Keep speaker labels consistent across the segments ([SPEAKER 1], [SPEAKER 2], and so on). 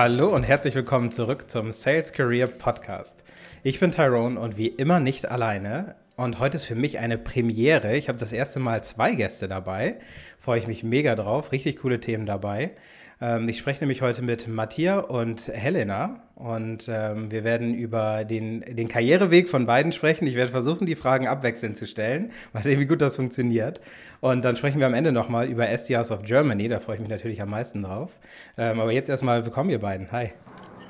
[SPEAKER 1] Hallo und herzlich willkommen zurück zum Sales Career Podcast. Ich bin Tyrone und wie immer nicht alleine. Und heute ist für mich eine Premiere. Ich habe das erste Mal zwei Gäste dabei. Freue ich mich mega drauf. Richtig coole Themen dabei. Ähm, ich spreche nämlich heute mit Matthias und Helena und ähm, wir werden über den, den Karriereweg von beiden sprechen. Ich werde versuchen, die Fragen abwechselnd zu stellen, mal sehen, wie gut das funktioniert. Und dann sprechen wir am Ende nochmal über SDRs of Germany, da freue ich mich natürlich am meisten drauf. Ähm, aber jetzt erstmal willkommen, ihr beiden. Hi.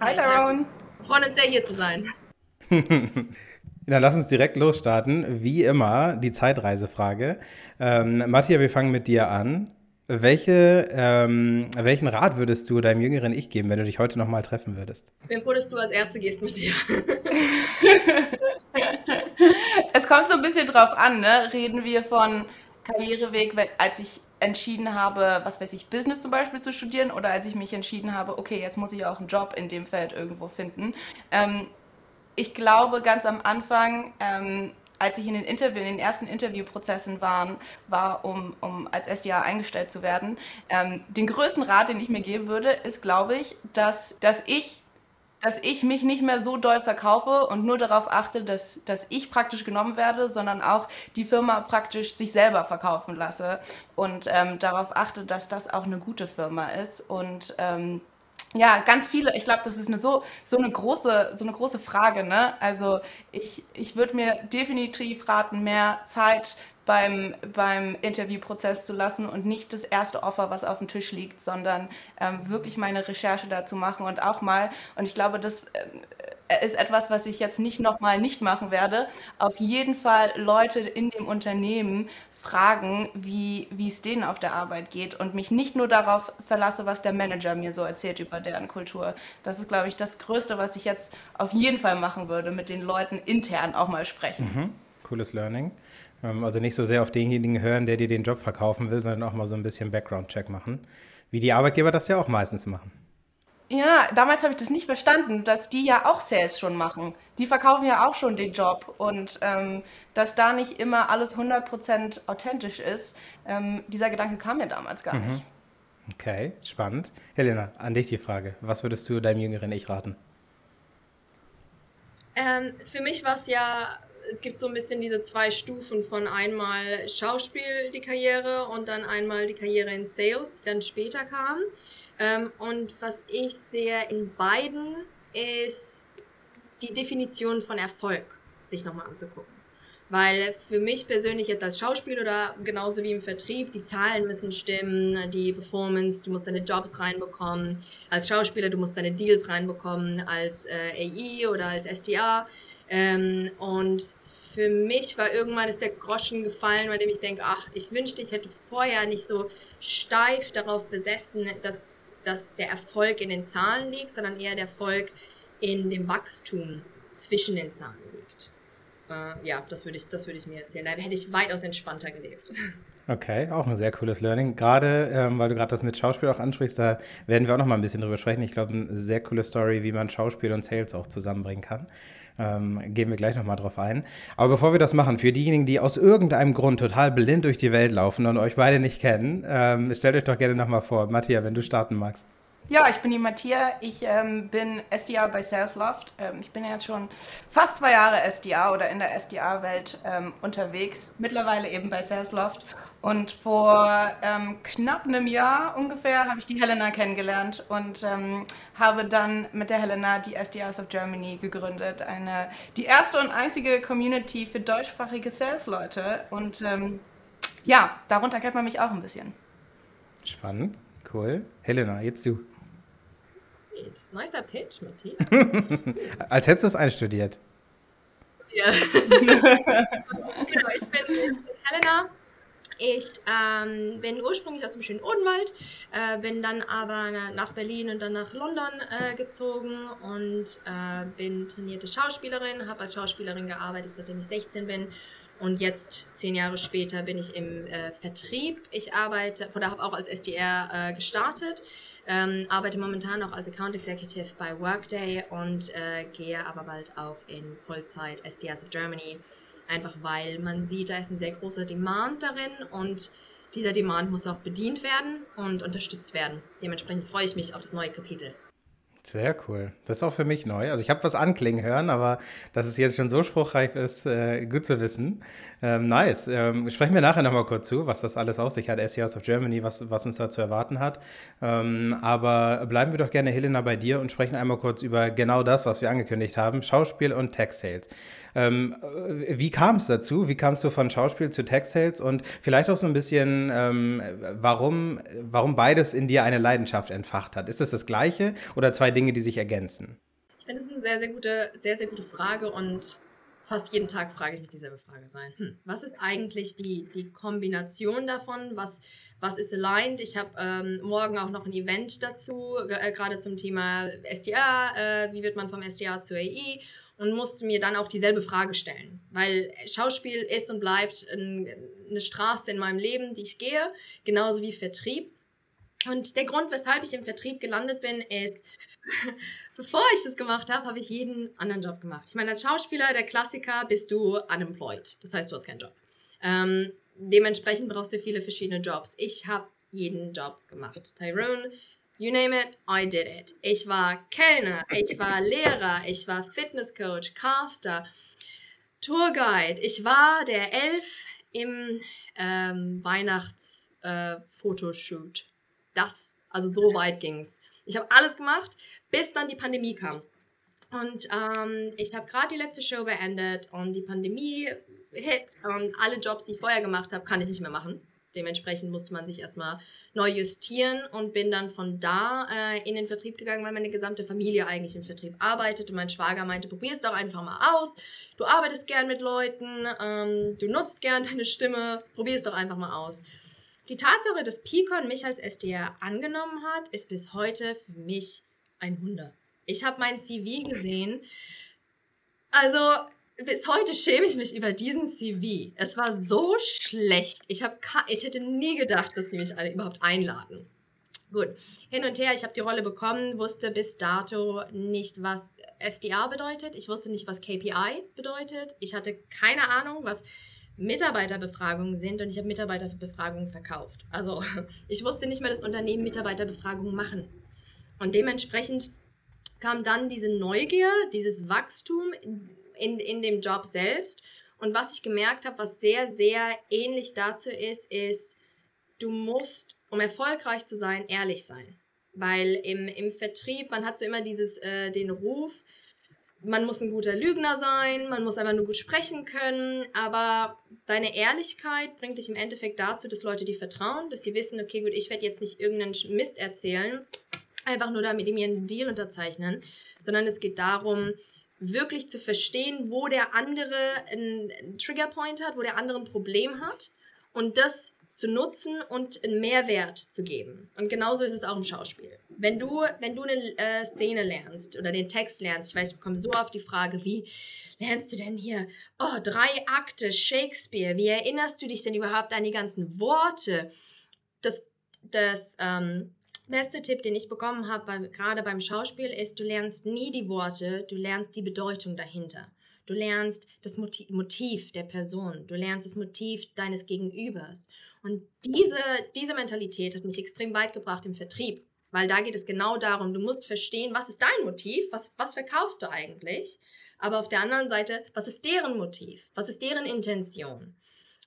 [SPEAKER 2] Hi, Tyrone. Freuen uns sehr, hier zu sein.
[SPEAKER 1] Dann lass uns direkt losstarten. Wie immer die Zeitreisefrage. Ähm, Matthias, wir fangen mit dir an. Welche, ähm, welchen Rat würdest du deinem jüngeren Ich geben, wenn du dich heute nochmal treffen würdest?
[SPEAKER 2] Ich bin froh, dass du als Erste gehst mit dir.
[SPEAKER 3] es kommt so ein bisschen drauf an, ne? Reden wir von Karriereweg, als ich entschieden habe, was weiß ich, Business zum Beispiel zu studieren oder als ich mich entschieden habe, okay, jetzt muss ich auch einen Job in dem Feld irgendwo finden. Ähm, ich glaube, ganz am Anfang ähm, als ich in den, Interview, in den ersten Interviewprozessen waren, war, um, um als SDA eingestellt zu werden, ähm, den größten Rat, den ich mir geben würde, ist, glaube ich, dass, dass ich dass ich mich nicht mehr so doll verkaufe und nur darauf achte, dass, dass ich praktisch genommen werde, sondern auch die Firma praktisch sich selber verkaufen lasse und ähm, darauf achte, dass das auch eine gute Firma ist und ähm, ja, ganz viele. Ich glaube, das ist eine so, so, eine große, so eine große Frage. Ne? Also ich, ich würde mir definitiv raten, mehr Zeit beim, beim Interviewprozess zu lassen und nicht das erste Offer, was auf dem Tisch liegt, sondern ähm, wirklich meine Recherche dazu machen und auch mal, und ich glaube, das äh, ist etwas, was ich jetzt nicht nochmal nicht machen werde, auf jeden Fall Leute in dem Unternehmen fragen, wie, es denen auf der Arbeit geht und mich nicht nur darauf verlasse, was der Manager mir so erzählt über deren Kultur. Das ist, glaube ich, das Größte, was ich jetzt auf jeden Fall machen würde, mit den Leuten intern auch mal sprechen.
[SPEAKER 1] Mhm. Cooles Learning. Ähm, also nicht so sehr auf denjenigen hören, der dir den Job verkaufen will, sondern auch mal so ein bisschen Background-Check machen. Wie die Arbeitgeber das ja auch meistens machen.
[SPEAKER 3] Ja, damals habe ich das nicht verstanden, dass die ja auch Sales schon machen. Die verkaufen ja auch schon den Job und ähm, dass da nicht immer alles 100% authentisch ist, ähm, dieser Gedanke kam mir damals gar mhm. nicht.
[SPEAKER 1] Okay, spannend. Helena, an dich die Frage. Was würdest du deinem jüngeren Ich raten?
[SPEAKER 2] Ähm, für mich war es ja, es gibt so ein bisschen diese zwei Stufen von einmal Schauspiel, die Karriere und dann einmal die Karriere in Sales, die dann später kam. Ähm, und was ich sehe in beiden ist die Definition von Erfolg sich nochmal anzugucken. Weil für mich persönlich jetzt als Schauspieler oder genauso wie im Vertrieb, die Zahlen müssen stimmen, die Performance, du musst deine Jobs reinbekommen. Als Schauspieler, du musst deine Deals reinbekommen, als äh, AI oder als SDA. Ähm, und für mich war irgendwann ist der Groschen gefallen, bei dem ich denke, ach, ich wünschte, ich hätte vorher nicht so steif darauf besessen, dass dass der Erfolg in den Zahlen liegt, sondern eher der Erfolg in dem Wachstum zwischen den Zahlen liegt. Äh, ja, das würde ich, das würde ich mir erzählen. Da hätte ich weitaus entspannter gelebt.
[SPEAKER 1] Okay, auch ein sehr cooles Learning. Gerade, ähm, weil du gerade das mit Schauspiel auch ansprichst, da werden wir auch noch mal ein bisschen drüber sprechen. Ich glaube, eine sehr coole Story, wie man Schauspiel und Sales auch zusammenbringen kann. Ähm, gehen wir gleich nochmal drauf ein. Aber bevor wir das machen, für diejenigen, die aus irgendeinem Grund total blind durch die Welt laufen und euch beide nicht kennen, ähm, stellt euch doch gerne nochmal vor. Matthias, wenn du starten magst.
[SPEAKER 3] Ja, ich bin die Matthias. Ich ähm, bin SDA bei Salesloft. Ähm, ich bin jetzt schon fast zwei Jahre SDA oder in der SDA-Welt ähm, unterwegs. Mittlerweile eben bei Salesloft. Und vor ähm, knapp einem Jahr ungefähr habe ich die Helena kennengelernt und ähm, habe dann mit der Helena die SDAs of Germany gegründet. Eine, die erste und einzige Community für deutschsprachige Sales-Leute. Und ähm, ja, darunter kennt man mich auch ein bisschen.
[SPEAKER 1] Spannend, cool. Helena, jetzt du.
[SPEAKER 2] Nicer Pitch, Matthias.
[SPEAKER 1] Als hättest du es einstudiert.
[SPEAKER 2] Ja. genau, ich bin, ich bin Helena. Ich ähm, bin ursprünglich aus dem schönen Odenwald, äh, bin dann aber nach Berlin und dann nach London äh, gezogen und äh, bin trainierte Schauspielerin, habe als Schauspielerin gearbeitet, seitdem ich 16 bin. Und jetzt, zehn Jahre später, bin ich im äh, Vertrieb. Ich arbeite, oder habe auch als SDR äh, gestartet. Ähm, arbeite momentan auch als Account Executive bei Workday und äh, gehe aber bald auch in Vollzeit SDRs of Germany Einfach weil man sieht, da ist ein sehr großer Demand darin und dieser Demand muss auch bedient werden und unterstützt werden. Dementsprechend freue ich mich auf das neue Kapitel.
[SPEAKER 1] Sehr cool. Das ist auch für mich neu. Also ich habe was anklingen hören, aber dass es jetzt schon so spruchreif ist, äh, gut zu wissen. Ähm, nice. Ähm, sprechen wir nachher nochmal kurz zu, was das alles aus sich hat, SEOs of Germany, was, was uns da zu erwarten hat. Ähm, aber bleiben wir doch gerne, Helena, bei dir und sprechen einmal kurz über genau das, was wir angekündigt haben, Schauspiel und Tech-Sales. Ähm, wie kam es dazu? Wie kamst du von Schauspiel zu Tech-Sales und vielleicht auch so ein bisschen, ähm, warum, warum beides in dir eine Leidenschaft entfacht hat? Ist das das Gleiche oder zwei Dinge, die sich ergänzen?
[SPEAKER 2] Ich finde, das ist eine sehr, sehr gute, sehr, sehr gute Frage und fast jeden Tag frage ich mich dieselbe Frage sein. Hm, was ist eigentlich die, die Kombination davon? Was, was ist aligned? Ich habe ähm, morgen auch noch ein Event dazu, äh, gerade zum Thema SDA. Äh, wie wird man vom SDA zu AI? Und musste mir dann auch dieselbe Frage stellen. Weil Schauspiel ist und bleibt ein, eine Straße in meinem Leben, die ich gehe, genauso wie Vertrieb. Und der Grund, weshalb ich im Vertrieb gelandet bin, ist, bevor ich das gemacht habe, habe ich jeden anderen Job gemacht. Ich meine, als Schauspieler, der Klassiker, bist du unemployed. Das heißt, du hast keinen Job. Ähm, dementsprechend brauchst du viele verschiedene Jobs. Ich habe jeden Job gemacht. Tyrone, you name it, I did it. Ich war Kellner, ich war Lehrer, ich war Fitnesscoach, Caster, Tourguide. Ich war der Elf im ähm, Weihnachtsfotoshoot. Äh, das, also so weit ging es. Ich habe alles gemacht, bis dann die Pandemie kam. Und ähm, ich habe gerade die letzte Show beendet und die Pandemie hit und alle Jobs, die ich vorher gemacht habe, kann ich nicht mehr machen. Dementsprechend musste man sich erstmal neu justieren und bin dann von da äh, in den Vertrieb gegangen, weil meine gesamte Familie eigentlich im Vertrieb arbeitet. Und mein Schwager meinte, probier es doch einfach mal aus. Du arbeitest gern mit Leuten, ähm, du nutzt gern deine Stimme, probier es doch einfach mal aus. Die Tatsache, dass Picon mich als SDR angenommen hat, ist bis heute für mich ein Wunder. Ich habe mein CV gesehen. Also bis heute schäme ich mich über diesen CV. Es war so schlecht. Ich, hab, ich hätte nie gedacht, dass sie mich alle überhaupt einladen. Gut, hin und her, ich habe die Rolle bekommen, wusste bis dato nicht, was SDA bedeutet. Ich wusste nicht, was KPI bedeutet. Ich hatte keine Ahnung, was Mitarbeiterbefragungen sind und ich habe Mitarbeiterbefragungen verkauft. Also ich wusste nicht mehr, dass Unternehmen Mitarbeiterbefragungen machen. Und dementsprechend kam dann diese Neugier, dieses Wachstum in, in dem Job selbst. Und was ich gemerkt habe, was sehr, sehr ähnlich dazu ist, ist, du musst, um erfolgreich zu sein, ehrlich sein. Weil im, im Vertrieb, man hat so immer dieses, äh, den Ruf, man muss ein guter Lügner sein, man muss einfach nur gut sprechen können, aber deine Ehrlichkeit bringt dich im Endeffekt dazu, dass Leute dir vertrauen, dass sie wissen, okay, gut, ich werde jetzt nicht irgendeinen Mist erzählen, einfach nur damit mir einen Deal unterzeichnen, sondern es geht darum, wirklich zu verstehen, wo der andere einen Triggerpoint hat, wo der andere ein Problem hat und das zu nutzen und einen Mehrwert zu geben. Und genauso ist es auch im Schauspiel. Wenn du, wenn du eine äh, Szene lernst oder den Text lernst, ich weiß, ich bekomme so oft die Frage, wie lernst du denn hier, oh, drei Akte, Shakespeare, wie erinnerst du dich denn überhaupt an die ganzen Worte? Das, das ähm, beste Tipp, den ich bekommen habe, gerade beim Schauspiel, ist, du lernst nie die Worte, du lernst die Bedeutung dahinter. Du lernst das Motiv der Person, du lernst das Motiv deines Gegenübers. Und diese, diese Mentalität hat mich extrem weit gebracht im Vertrieb, weil da geht es genau darum, du musst verstehen, was ist dein Motiv, was, was verkaufst du eigentlich, aber auf der anderen Seite, was ist deren Motiv, was ist deren Intention,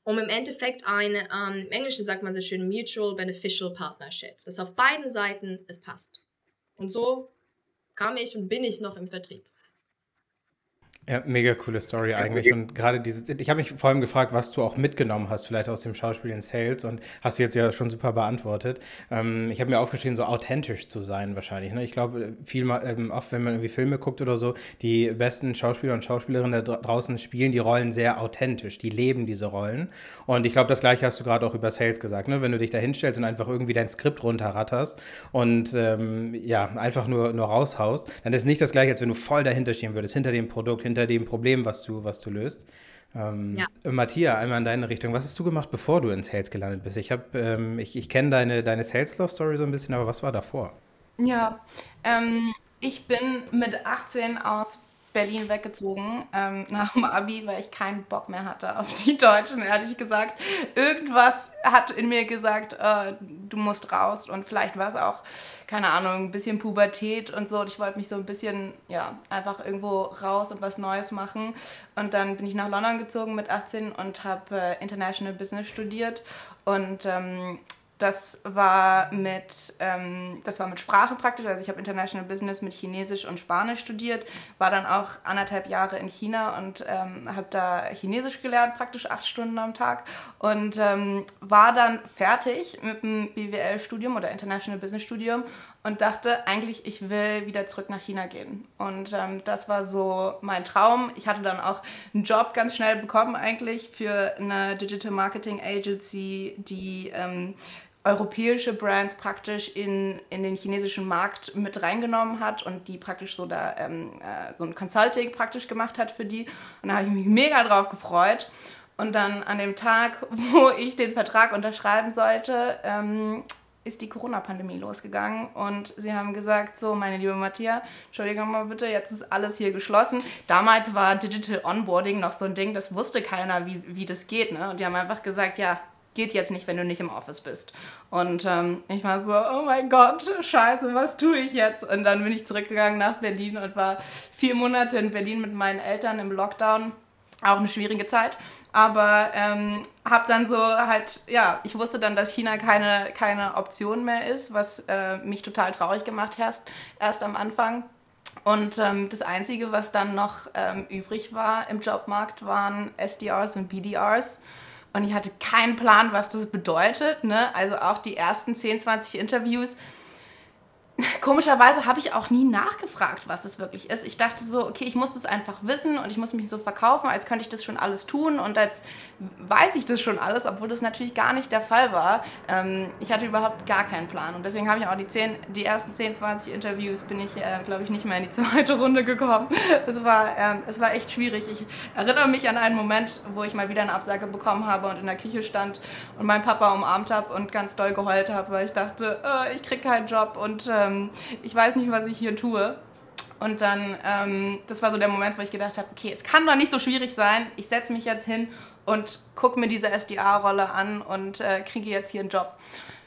[SPEAKER 2] um im Endeffekt eine, ähm, im Englischen sagt man so schön, Mutual Beneficial Partnership, dass auf beiden Seiten es passt. Und so kam ich und bin ich noch im Vertrieb.
[SPEAKER 1] Ja, mega coole Story eigentlich. Und gerade diese, ich habe mich vor allem gefragt, was du auch mitgenommen hast, vielleicht aus dem Schauspiel in Sales und hast du jetzt ja schon super beantwortet. Ähm, ich habe mir aufgeschrieben, so authentisch zu sein wahrscheinlich. Ne? Ich glaube, viel ähm, oft, wenn man irgendwie Filme guckt oder so, die besten Schauspieler und Schauspielerinnen da draußen spielen die Rollen sehr authentisch, die leben diese Rollen. Und ich glaube, das gleiche hast du gerade auch über Sales gesagt. Ne? Wenn du dich da hinstellst und einfach irgendwie dein Skript runterratterst und ähm, ja, einfach nur, nur raushaust, dann ist nicht das gleiche, als wenn du voll dahinter stehen würdest, hinter dem Produkt, hinter dem Problem, was du, was du löst. Ähm, ja. Matthias, einmal in deine Richtung. Was hast du gemacht, bevor du in Sales gelandet bist? Ich, ähm, ich, ich kenne deine, deine Sales-Love-Story so ein bisschen, aber was war davor?
[SPEAKER 3] Ja, ähm, ich bin mit 18 aus Berlin weggezogen ähm, nach dem Abi, weil ich keinen Bock mehr hatte auf die Deutschen, ehrlich gesagt. Irgendwas hat in mir gesagt, äh, du musst raus und vielleicht war es auch, keine Ahnung, ein bisschen Pubertät und so. Und ich wollte mich so ein bisschen, ja, einfach irgendwo raus und was Neues machen. Und dann bin ich nach London gezogen mit 18 und habe äh, International Business studiert und ähm, das war mit, ähm, das war mit Sprache praktisch. Also ich habe International Business mit Chinesisch und Spanisch studiert, war dann auch anderthalb Jahre in China und ähm, habe da Chinesisch gelernt, praktisch acht Stunden am Tag und ähm, war dann fertig mit dem BWL-Studium oder International Business Studium und dachte eigentlich, ich will wieder zurück nach China gehen. Und ähm, das war so mein Traum. Ich hatte dann auch einen Job ganz schnell bekommen eigentlich für eine Digital Marketing Agency, die ähm, europäische Brands praktisch in, in den chinesischen Markt mit reingenommen hat und die praktisch so da ähm, äh, so ein Consulting praktisch gemacht hat für die. Und da habe ich mich mega drauf gefreut. Und dann an dem Tag, wo ich den Vertrag unterschreiben sollte, ähm, ist die Corona-Pandemie losgegangen und sie haben gesagt, so meine liebe Matthias, Entschuldigung mal bitte, jetzt ist alles hier geschlossen. Damals war Digital Onboarding noch so ein Ding, das wusste keiner, wie, wie das geht. Ne? Und die haben einfach gesagt, ja, geht jetzt nicht, wenn du nicht im Office bist. Und ähm, ich war so, oh mein Gott, scheiße, was tue ich jetzt? Und dann bin ich zurückgegangen nach Berlin und war vier Monate in Berlin mit meinen Eltern im Lockdown. Auch eine schwierige Zeit. Aber ähm, habe dann so halt, ja, ich wusste dann, dass China keine, keine Option mehr ist, was äh, mich total traurig gemacht hat, erst am Anfang. Und ähm, das Einzige, was dann noch ähm, übrig war im Jobmarkt, waren SDRs und BDRs. Und ich hatte keinen Plan, was das bedeutet. Ne? Also auch die ersten 10, 20 Interviews komischerweise habe ich auch nie nachgefragt, was es wirklich ist. Ich dachte so, okay, ich muss das einfach wissen und ich muss mich so verkaufen, als könnte ich das schon alles tun und als weiß ich das schon alles, obwohl das natürlich gar nicht der Fall war. Ähm, ich hatte überhaupt gar keinen Plan und deswegen habe ich auch die, 10, die ersten 10, 20 Interviews bin ich, äh, glaube ich, nicht mehr in die zweite Runde gekommen. Es war, ähm, es war echt schwierig. Ich erinnere mich an einen Moment, wo ich mal wieder eine Absage bekommen habe und in der Küche stand und meinen Papa umarmt habe und ganz doll geheult habe, weil ich dachte, äh, ich kriege keinen Job und ähm, ich weiß nicht, was ich hier tue. Und dann, ähm, das war so der Moment, wo ich gedacht habe, okay, es kann doch nicht so schwierig sein. Ich setze mich jetzt hin und gucke mir diese SDA-Rolle an und äh, kriege jetzt hier einen Job.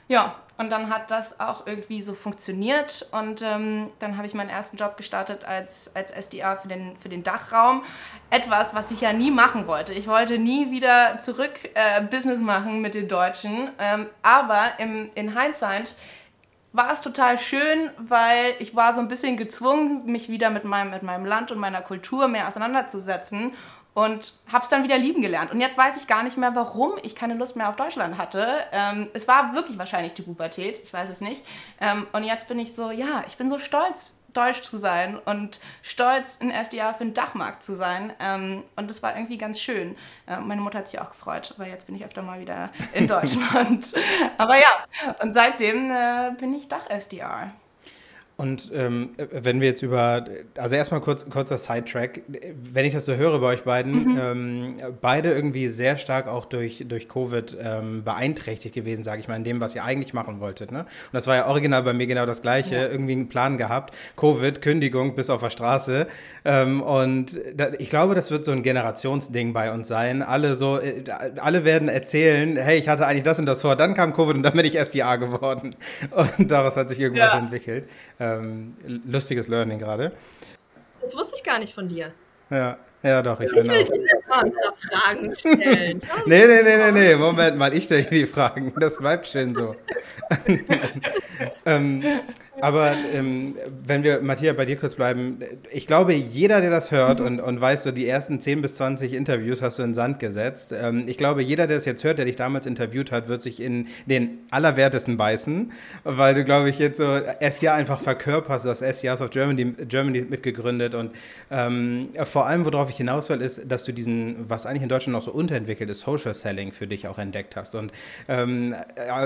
[SPEAKER 3] Ja, und dann hat das auch irgendwie so funktioniert. Und ähm, dann habe ich meinen ersten Job gestartet als, als SDA für den, für den Dachraum. Etwas, was ich ja nie machen wollte. Ich wollte nie wieder zurück äh, Business machen mit den Deutschen. Ähm, aber im, in Hindsight war es total schön, weil ich war so ein bisschen gezwungen, mich wieder mit meinem, mit meinem Land und meiner Kultur mehr auseinanderzusetzen und habe es dann wieder lieben gelernt. Und jetzt weiß ich gar nicht mehr, warum ich keine Lust mehr auf Deutschland hatte. Ähm, es war wirklich wahrscheinlich die Pubertät, ich weiß es nicht. Ähm, und jetzt bin ich so, ja, ich bin so stolz deutsch zu sein und stolz, ein SDA für den Dachmarkt zu sein. Ähm, und das war irgendwie ganz schön. Äh, meine Mutter hat sich auch gefreut, weil jetzt bin ich öfter mal wieder in Deutschland. Aber ja, und seitdem äh, bin ich Dach-SDR.
[SPEAKER 1] Und ähm, wenn wir jetzt über, also erstmal kurz, kurzer Sidetrack, wenn ich das so höre bei euch beiden, mhm. ähm, beide irgendwie sehr stark auch durch, durch Covid ähm, beeinträchtigt gewesen, sage ich mal, in dem, was ihr eigentlich machen wolltet. Ne? Und das war ja original bei mir genau das Gleiche, ja. irgendwie einen Plan gehabt, Covid, Kündigung bis auf der Straße. Ähm, und da, ich glaube, das wird so ein Generationsding bei uns sein. Alle so, äh, alle werden erzählen, hey, ich hatte eigentlich das und das vor, dann kam Covid und dann bin ich SDA geworden. Und daraus hat sich irgendwas ja. entwickelt ähm, lustiges Learning gerade.
[SPEAKER 2] Das wusste ich gar nicht von dir.
[SPEAKER 1] Ja, ja doch.
[SPEAKER 2] Ich, ich will dir jetzt mal Fragen stellen.
[SPEAKER 1] nee, nee, nee, nee, nee, Moment mal, ich stelle die Fragen. Das bleibt schön so. ähm, aber ähm, wenn wir, Matthias, bei dir kurz bleiben, ich glaube, jeder, der das hört mhm. und, und weiß, so die ersten 10 bis 20 Interviews hast du in Sand gesetzt. Ähm, ich glaube, jeder, der es jetzt hört, der dich damals interviewt hat, wird sich in den Allerwertesten beißen, weil du, glaube ich, jetzt so SCA einfach verkörperst. Du hast SCAs of Germany, Germany mitgegründet und ähm, vor allem, worauf ich hinaus will, ist, dass du diesen, was eigentlich in Deutschland noch so unterentwickelt ist, Social Selling für dich auch entdeckt hast. Und ähm,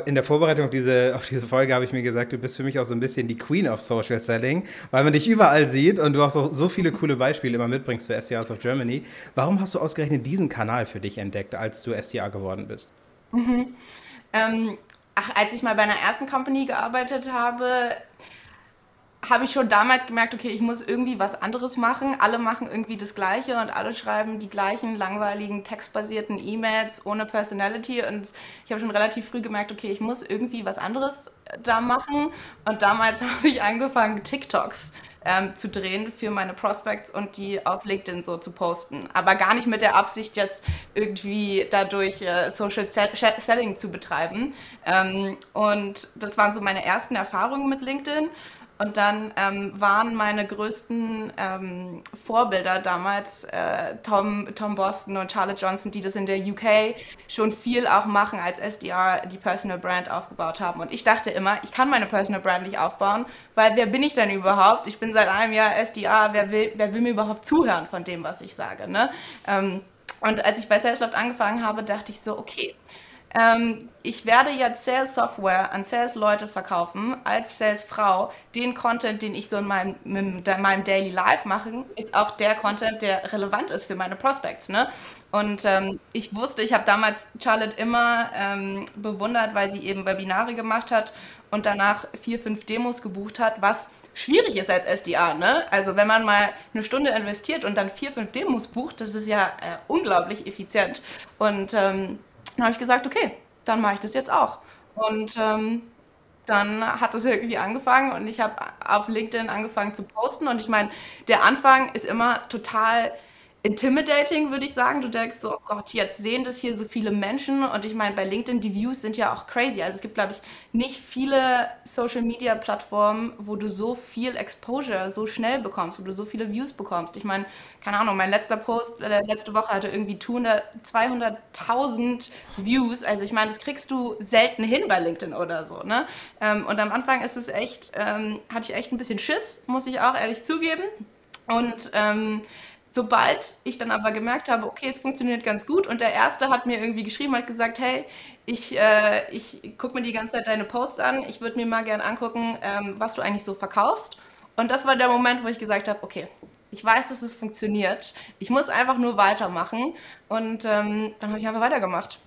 [SPEAKER 1] in der Vorbereitung auf diese, auf diese Folge habe ich mir gesagt, du bist für mich auch so ein bisschen bisschen die Queen of Social Selling, weil man dich überall sieht und du auch so, viele coole Beispiele immer mitbringst für SDRs of Germany. Warum hast du ausgerechnet diesen Kanal für dich entdeckt, als du SDR geworden bist?
[SPEAKER 3] Mhm. Ähm, ach, als ich mal bei einer ersten Company gearbeitet habe, habe ich schon damals gemerkt, okay, ich muss irgendwie was anderes machen. Alle machen irgendwie das Gleiche und alle schreiben die gleichen langweiligen textbasierten E-Mails ohne Personality. Und ich habe schon relativ früh gemerkt, okay, ich muss irgendwie was anderes da machen. Und damals habe ich angefangen, TikToks ähm, zu drehen für meine Prospects und die auf LinkedIn so zu posten. Aber gar nicht mit der Absicht, jetzt irgendwie dadurch äh, Social Selling zu betreiben. Ähm, und das waren so meine ersten Erfahrungen mit LinkedIn. Und dann ähm, waren meine größten ähm, Vorbilder damals äh, Tom, Tom Boston und Charlotte Johnson, die das in der UK schon viel auch machen, als SDR die Personal Brand aufgebaut haben. Und ich dachte immer, ich kann meine Personal Brand nicht aufbauen, weil wer bin ich denn überhaupt? Ich bin seit einem Jahr SDR, wer will, wer will mir überhaupt zuhören von dem, was ich sage? Ne? Ähm, und als ich bei Salesloft angefangen habe, dachte ich so, okay, ähm, ich werde jetzt Sales Software an Sales Leute verkaufen, als Sales Frau. Den Content, den ich so in meinem, in meinem Daily Life mache, ist auch der Content, der relevant ist für meine Prospects. Ne? Und ähm, ich wusste, ich habe damals Charlotte immer ähm, bewundert, weil sie eben Webinare gemacht hat und danach vier, fünf Demos gebucht hat, was schwierig ist als SDA. Ne? Also wenn man mal eine Stunde investiert und dann vier, fünf Demos bucht, das ist ja äh, unglaublich effizient. Und ähm, dann habe ich gesagt, okay, dann mache ich das jetzt auch. Und ähm, dann hat das irgendwie angefangen und ich habe auf LinkedIn angefangen zu posten. Und ich meine, der Anfang ist immer total intimidating, würde ich sagen. Du denkst so, oh Gott, jetzt sehen das hier so viele Menschen. Und ich meine, bei LinkedIn, die Views sind ja auch crazy. Also es gibt, glaube ich, nicht viele Social-Media-Plattformen, wo du so viel Exposure so schnell bekommst, wo du so viele Views bekommst. Ich meine, keine Ahnung, mein letzter Post äh, letzte Woche hatte irgendwie 200.000 Views. Also ich meine, das kriegst du selten hin bei LinkedIn oder so. Ne? Ähm, und am Anfang ist es echt, ähm, hatte ich echt ein bisschen Schiss, muss ich auch ehrlich zugeben. Und ähm, Sobald ich dann aber gemerkt habe, okay, es funktioniert ganz gut und der Erste hat mir irgendwie geschrieben, hat gesagt, hey, ich, äh, ich gucke mir die ganze Zeit deine Posts an, ich würde mir mal gerne angucken, ähm, was du eigentlich so verkaufst. Und das war der Moment, wo ich gesagt habe, okay, ich weiß, dass es funktioniert, ich muss einfach nur weitermachen und ähm, dann habe ich einfach weitergemacht.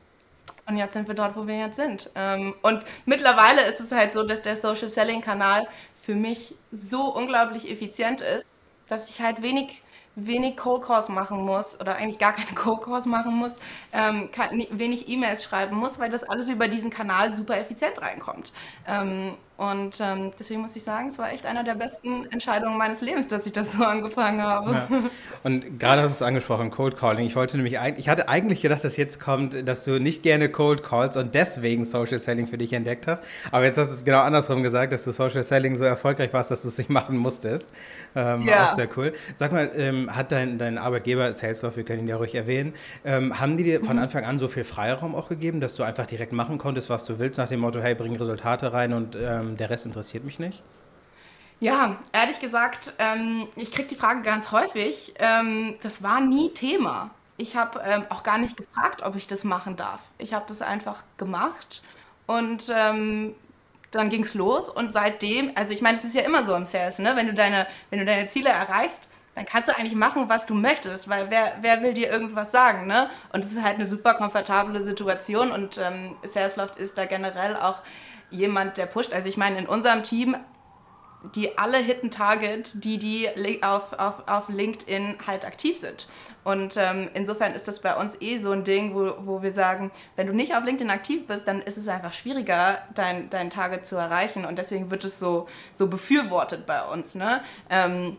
[SPEAKER 3] Und jetzt sind wir dort, wo wir jetzt sind. Ähm, und mittlerweile ist es halt so, dass der Social Selling Kanal für mich so unglaublich effizient ist, dass ich halt wenig wenig Cold Calls machen muss oder eigentlich gar keine Cold Calls machen muss, ähm, kann, wenig E-Mails schreiben muss, weil das alles über diesen Kanal super effizient reinkommt. Ähm, und ähm, deswegen muss ich sagen, es war echt einer der besten Entscheidungen meines Lebens, dass ich das so angefangen habe. Ja.
[SPEAKER 1] Und gerade hast du es angesprochen, Cold Calling. Ich wollte nämlich, ich hatte eigentlich gedacht, dass jetzt kommt, dass du nicht gerne Cold Calls und deswegen Social Selling für dich entdeckt hast. Aber jetzt hast du es genau andersrum gesagt, dass du Social Selling so erfolgreich warst, dass du es nicht machen musstest. Ähm, ja. Auch sehr cool. Sag mal, ähm, hat dein, dein Arbeitgeber, Salesforce, wir können ihn ja ruhig erwähnen, ähm, haben die dir von mhm. Anfang an so viel Freiraum auch gegeben, dass du einfach direkt machen konntest, was du willst, nach dem Motto, hey, bring Resultate rein und ähm, der Rest interessiert mich nicht?
[SPEAKER 3] Ja, ehrlich gesagt, ähm, ich kriege die Frage ganz häufig. Ähm, das war nie Thema. Ich habe ähm, auch gar nicht gefragt, ob ich das machen darf. Ich habe das einfach gemacht und ähm, dann ging es los. Und seitdem, also ich meine, es ist ja immer so im Sales, ne? wenn, du deine, wenn du deine Ziele erreichst, dann kannst du eigentlich machen, was du möchtest, weil wer, wer will dir irgendwas sagen, ne? Und es ist halt eine super komfortable Situation und ähm, Salesloft ist da generell auch jemand, der pusht. Also ich meine, in unserem Team, die alle Hidden Target, die, die auf, auf, auf LinkedIn halt aktiv sind. Und ähm, insofern ist das bei uns eh so ein Ding, wo, wo wir sagen, wenn du nicht auf LinkedIn aktiv bist, dann ist es einfach schwieriger, dein, dein Target zu erreichen. Und deswegen wird es so, so befürwortet bei uns. Ne? Ähm,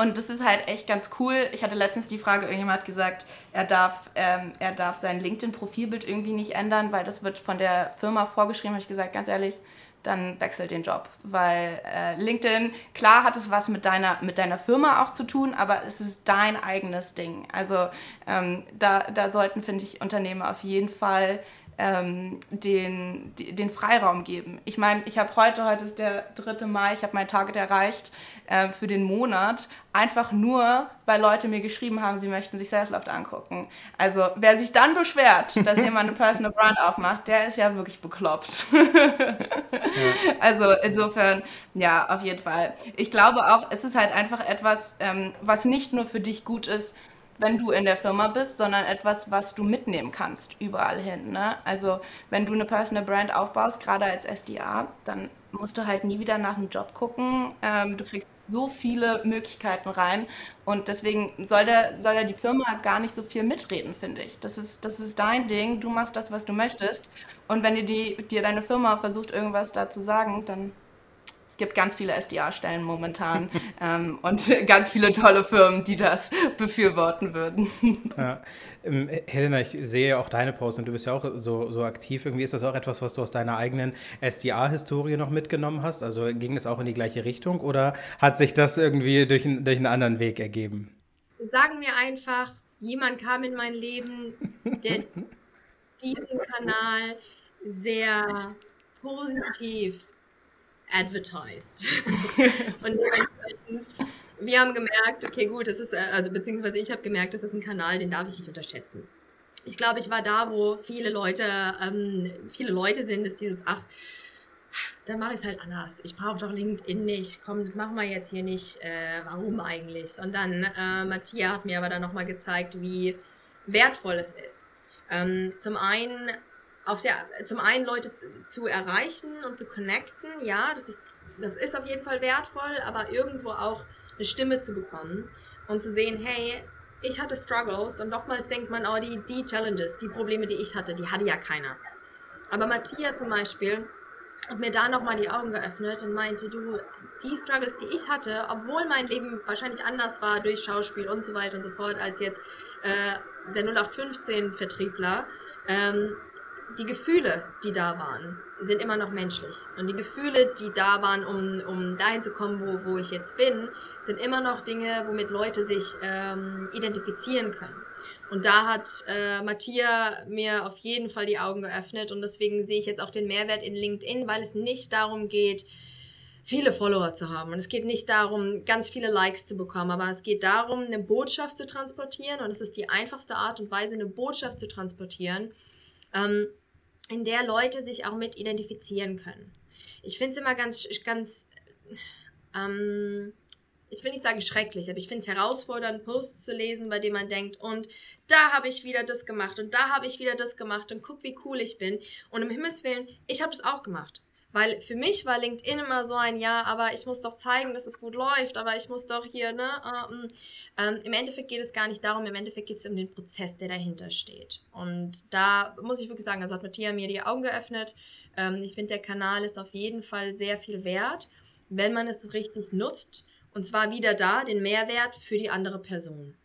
[SPEAKER 3] und das ist halt echt ganz cool. Ich hatte letztens die Frage, irgendjemand hat gesagt, er darf, ähm, er darf sein LinkedIn-Profilbild irgendwie nicht ändern, weil das wird von der Firma vorgeschrieben. Habe ich gesagt, ganz ehrlich, dann wechsel den Job. Weil äh, LinkedIn, klar hat es was mit deiner, mit deiner Firma auch zu tun, aber es ist dein eigenes Ding. Also ähm, da, da sollten, finde ich, Unternehmen auf jeden Fall ähm, den, den Freiraum geben. Ich meine, ich habe heute, heute ist der 3. Mai, ich habe mein Target erreicht äh, für den Monat, einfach nur, weil Leute mir geschrieben haben, sie möchten sich Salesloft angucken. Also wer sich dann beschwert, dass jemand eine Personal Brand aufmacht, der ist ja wirklich bekloppt. ja. Also insofern, ja, auf jeden Fall. Ich glaube auch, es ist halt einfach etwas, ähm, was nicht nur für dich gut ist, wenn du in der Firma bist, sondern etwas, was du mitnehmen kannst überall hin. Ne? Also wenn du eine Personal Brand aufbaust, gerade als SDA, dann musst du halt nie wieder nach einem Job gucken. Ähm, du kriegst so viele Möglichkeiten rein und deswegen soll da, soll da die Firma gar nicht so viel mitreden, finde ich. Das ist, das ist dein Ding, du machst das, was du möchtest und wenn dir, die, dir deine Firma versucht, irgendwas da zu sagen, dann es gibt ganz viele SDA-Stellen momentan ähm, und ganz viele tolle Firmen, die das befürworten würden.
[SPEAKER 1] Ja. Ähm, Helena, ich sehe auch deine Posts und du bist ja auch so, so aktiv. Irgendwie ist das auch etwas, was du aus deiner eigenen SDA-Historie noch mitgenommen hast? Also ging es auch in die gleiche Richtung oder hat sich das irgendwie durch, durch einen anderen Weg ergeben?
[SPEAKER 2] Sagen wir einfach, jemand kam in mein Leben, der diesen Kanal sehr positiv advertised. und dementsprechend, wir haben gemerkt, okay, gut, das ist, äh, also beziehungsweise ich habe gemerkt, das ist ein Kanal, den darf ich nicht unterschätzen. Ich glaube, ich war da, wo viele Leute, ähm, viele Leute sind, ist dieses, ach, dann mache ich es halt anders. Ich brauche doch LinkedIn nicht. Komm, das machen wir jetzt hier nicht. Äh, warum eigentlich? Und dann, äh, Matthias hat mir aber dann nochmal gezeigt, wie wertvoll es ist. Ähm, zum einen auf der, zum einen Leute zu erreichen und zu connecten, ja, das ist, das ist auf jeden Fall wertvoll, aber irgendwo auch eine Stimme zu bekommen und zu sehen, hey, ich hatte Struggles und oftmals denkt man, oh, die, die Challenges, die Probleme, die ich hatte, die hatte ja keiner. Aber Matthias zum Beispiel hat mir da nochmal die Augen geöffnet und meinte, du, die Struggles, die ich hatte, obwohl mein Leben wahrscheinlich anders war durch Schauspiel und so weiter und so fort, als jetzt äh, der 0815-Vertriebler, ähm, die Gefühle, die da waren, sind immer noch menschlich. Und die Gefühle, die da waren, um, um dahin zu kommen, wo, wo ich jetzt bin, sind immer noch Dinge, womit Leute sich ähm, identifizieren können. Und da hat äh, Matthias mir auf jeden Fall die Augen geöffnet und deswegen sehe ich jetzt auch den Mehrwert in LinkedIn, weil es nicht darum geht, viele Follower zu haben. Und es geht nicht darum, ganz viele Likes zu bekommen, aber es geht darum, eine Botschaft zu transportieren. Und es ist die einfachste Art und Weise, eine Botschaft zu transportieren, ähm, in der Leute sich auch mit identifizieren können. Ich finde es immer ganz, ganz, ähm, ich will nicht sagen schrecklich, aber ich finde es herausfordernd, Posts zu lesen, bei denen man denkt, und da habe ich wieder das gemacht und da habe ich wieder das gemacht und guck, wie cool ich bin. Und im Himmels Willen, ich habe das auch gemacht. Weil für mich war LinkedIn immer so ein Ja, aber ich muss doch zeigen, dass es gut läuft, aber ich muss doch hier, ne? Ähm, ähm, Im Endeffekt geht es gar nicht darum, im Endeffekt geht es um den Prozess, der dahinter steht. Und da muss ich wirklich sagen, also hat Matthias mir die Augen geöffnet. Ähm, ich finde, der Kanal ist auf jeden Fall sehr viel wert, wenn man es richtig nutzt. Und zwar wieder da, den Mehrwert für die andere Person.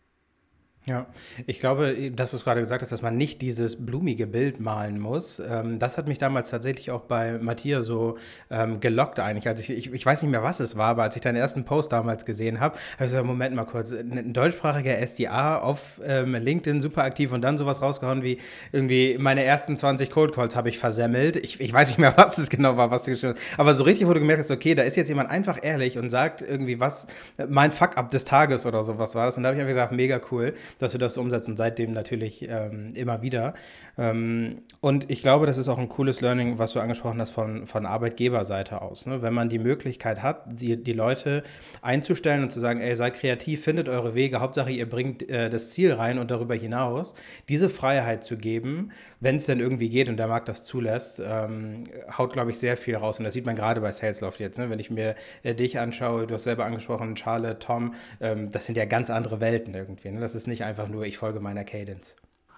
[SPEAKER 1] Ja, ich glaube, dass du es gerade gesagt hast, dass man nicht dieses blumige Bild malen muss. Ähm, das hat mich damals tatsächlich auch bei Matthias so ähm, gelockt eigentlich. Als ich, ich, ich, weiß nicht mehr, was es war, aber als ich deinen ersten Post damals gesehen habe, habe ich gesagt, Moment mal kurz, ein deutschsprachiger SDA auf ähm, LinkedIn super aktiv und dann sowas rausgehauen wie irgendwie meine ersten 20 Cold Calls habe ich versemmelt. Ich, ich weiß nicht mehr, was es genau war, was du geschrieben hast. Aber so richtig, wo du gemerkt hast, okay, da ist jetzt jemand einfach ehrlich und sagt irgendwie was, mein Fuck-up des Tages oder sowas war das. Und da habe ich einfach gesagt, mega cool dass wir das umsetzen, seitdem natürlich ähm, immer wieder. Ähm, und ich glaube, das ist auch ein cooles Learning, was du angesprochen hast von, von Arbeitgeberseite aus. Ne? Wenn man die Möglichkeit hat, die, die Leute einzustellen und zu sagen, ey, seid kreativ, findet eure Wege, Hauptsache ihr bringt äh, das Ziel rein und darüber hinaus, diese Freiheit zu geben, wenn es denn irgendwie geht und der Markt das zulässt, ähm, haut, glaube ich, sehr viel raus. Und das sieht man gerade bei Salesloft jetzt. Ne? Wenn ich mir äh, dich anschaue, du hast selber angesprochen, Charlotte, Tom, ähm, das sind ja ganz andere Welten irgendwie. Ne? Das ist nicht einfach nur, ich folge meiner Cadence.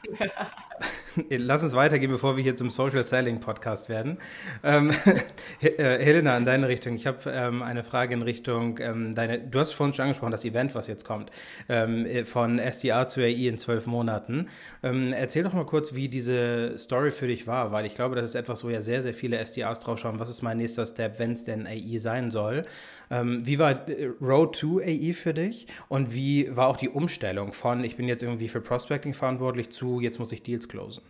[SPEAKER 1] Lass uns weitergehen, bevor wir hier zum Social Selling Podcast werden. Ähm, äh, Helena, in deine Richtung. Ich habe ähm, eine Frage in Richtung ähm, deine. Du hast vorhin schon angesprochen, das Event, was jetzt kommt, ähm, von SDA zu AI in zwölf Monaten. Ähm, erzähl doch mal kurz, wie diese Story für dich war, weil ich glaube, das ist etwas, wo ja sehr, sehr viele SDAs drauf schauen. Was ist mein nächster Step, wenn es denn AI sein soll? Ähm, wie war äh, Road to AI für dich und wie war auch die Umstellung von, ich bin jetzt irgendwie für Prospecting verantwortlich zu, jetzt muss ich Deals closen?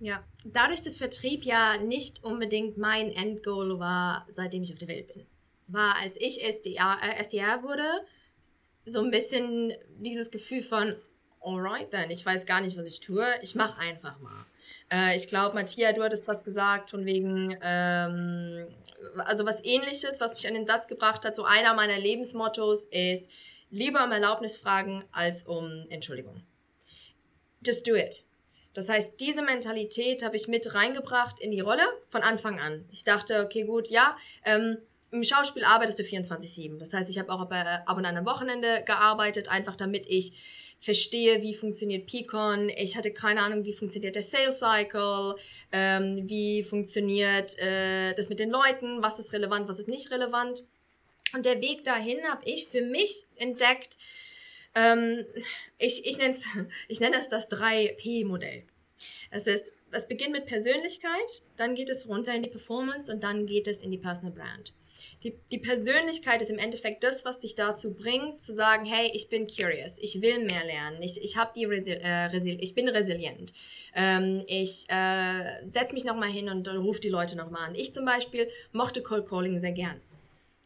[SPEAKER 2] Ja, dadurch, dass Vertrieb ja nicht unbedingt mein Endgoal war, seitdem ich auf der Welt bin, war, als ich SDR, äh, SDR wurde, so ein bisschen dieses Gefühl von, alright then, ich weiß gar nicht, was ich tue, ich mache einfach mal. Äh, ich glaube, Matthias, du hattest was gesagt von wegen, ähm, also was ähnliches, was mich an den Satz gebracht hat, so einer meiner Lebensmottos ist, lieber um Erlaubnis fragen als um Entschuldigung. just do it. Das heißt, diese Mentalität habe ich mit reingebracht in die Rolle von Anfang an. Ich dachte, okay, gut, ja, ähm, im Schauspiel arbeitest du 24-7. Das heißt, ich habe auch ab und an am Wochenende gearbeitet, einfach damit ich verstehe, wie funktioniert Picon. Ich hatte keine Ahnung, wie funktioniert der Sales Cycle, ähm, wie funktioniert äh, das mit den Leuten, was ist relevant, was ist nicht relevant. Und der Weg dahin habe ich für mich entdeckt, ähm, ich, ich, nenn's, ich nenne es das 3P-Modell. Es ist, es beginnt mit Persönlichkeit, dann geht es runter in die Performance und dann geht es in die Personal Brand. Die, die Persönlichkeit ist im Endeffekt das, was dich dazu bringt, zu sagen, hey, ich bin curious, ich will mehr lernen, ich, ich, hab die Resi äh, Resi ich bin resilient. Ähm, ich äh, setze mich nochmal hin und, und rufe die Leute nochmal an. Ich zum Beispiel mochte Cold Calling sehr gern.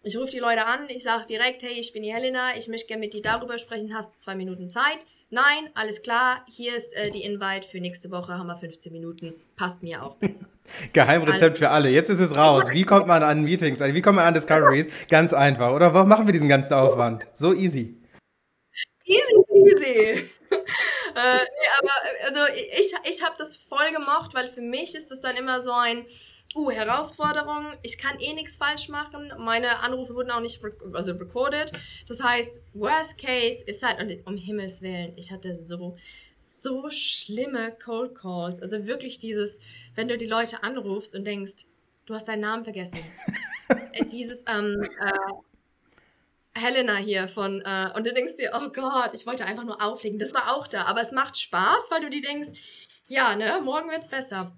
[SPEAKER 2] Ich rufe die Leute an, ich sage direkt, hey, ich bin die Helena, ich möchte gerne mit dir darüber sprechen, hast du zwei Minuten Zeit? Nein, alles klar, hier ist äh, die Invite für nächste Woche, haben wir 15 Minuten, passt mir auch besser.
[SPEAKER 1] Geheimrezept alles für alle, jetzt ist es raus. Wie kommt man an Meetings, wie kommt man an Discoveries? Ganz einfach, oder warum machen wir diesen ganzen Aufwand? So easy.
[SPEAKER 2] Easy, easy. äh, nee, aber also ich, ich habe das voll gemocht, weil für mich ist es dann immer so ein, uh, Herausforderung, ich kann eh nichts falsch machen, meine Anrufe wurden auch nicht rec also recorded. Das heißt, worst case ist halt, und um Himmels Willen, ich hatte so, so schlimme Cold Calls. Also wirklich dieses, wenn du die Leute anrufst und denkst, du hast deinen Namen vergessen. Äh, dieses, ähm, äh, Helena hier von, äh, und du denkst dir, oh Gott, ich wollte einfach nur auflegen. Das war auch da, aber es macht Spaß, weil du dir denkst, ja, ne, morgen wird's besser.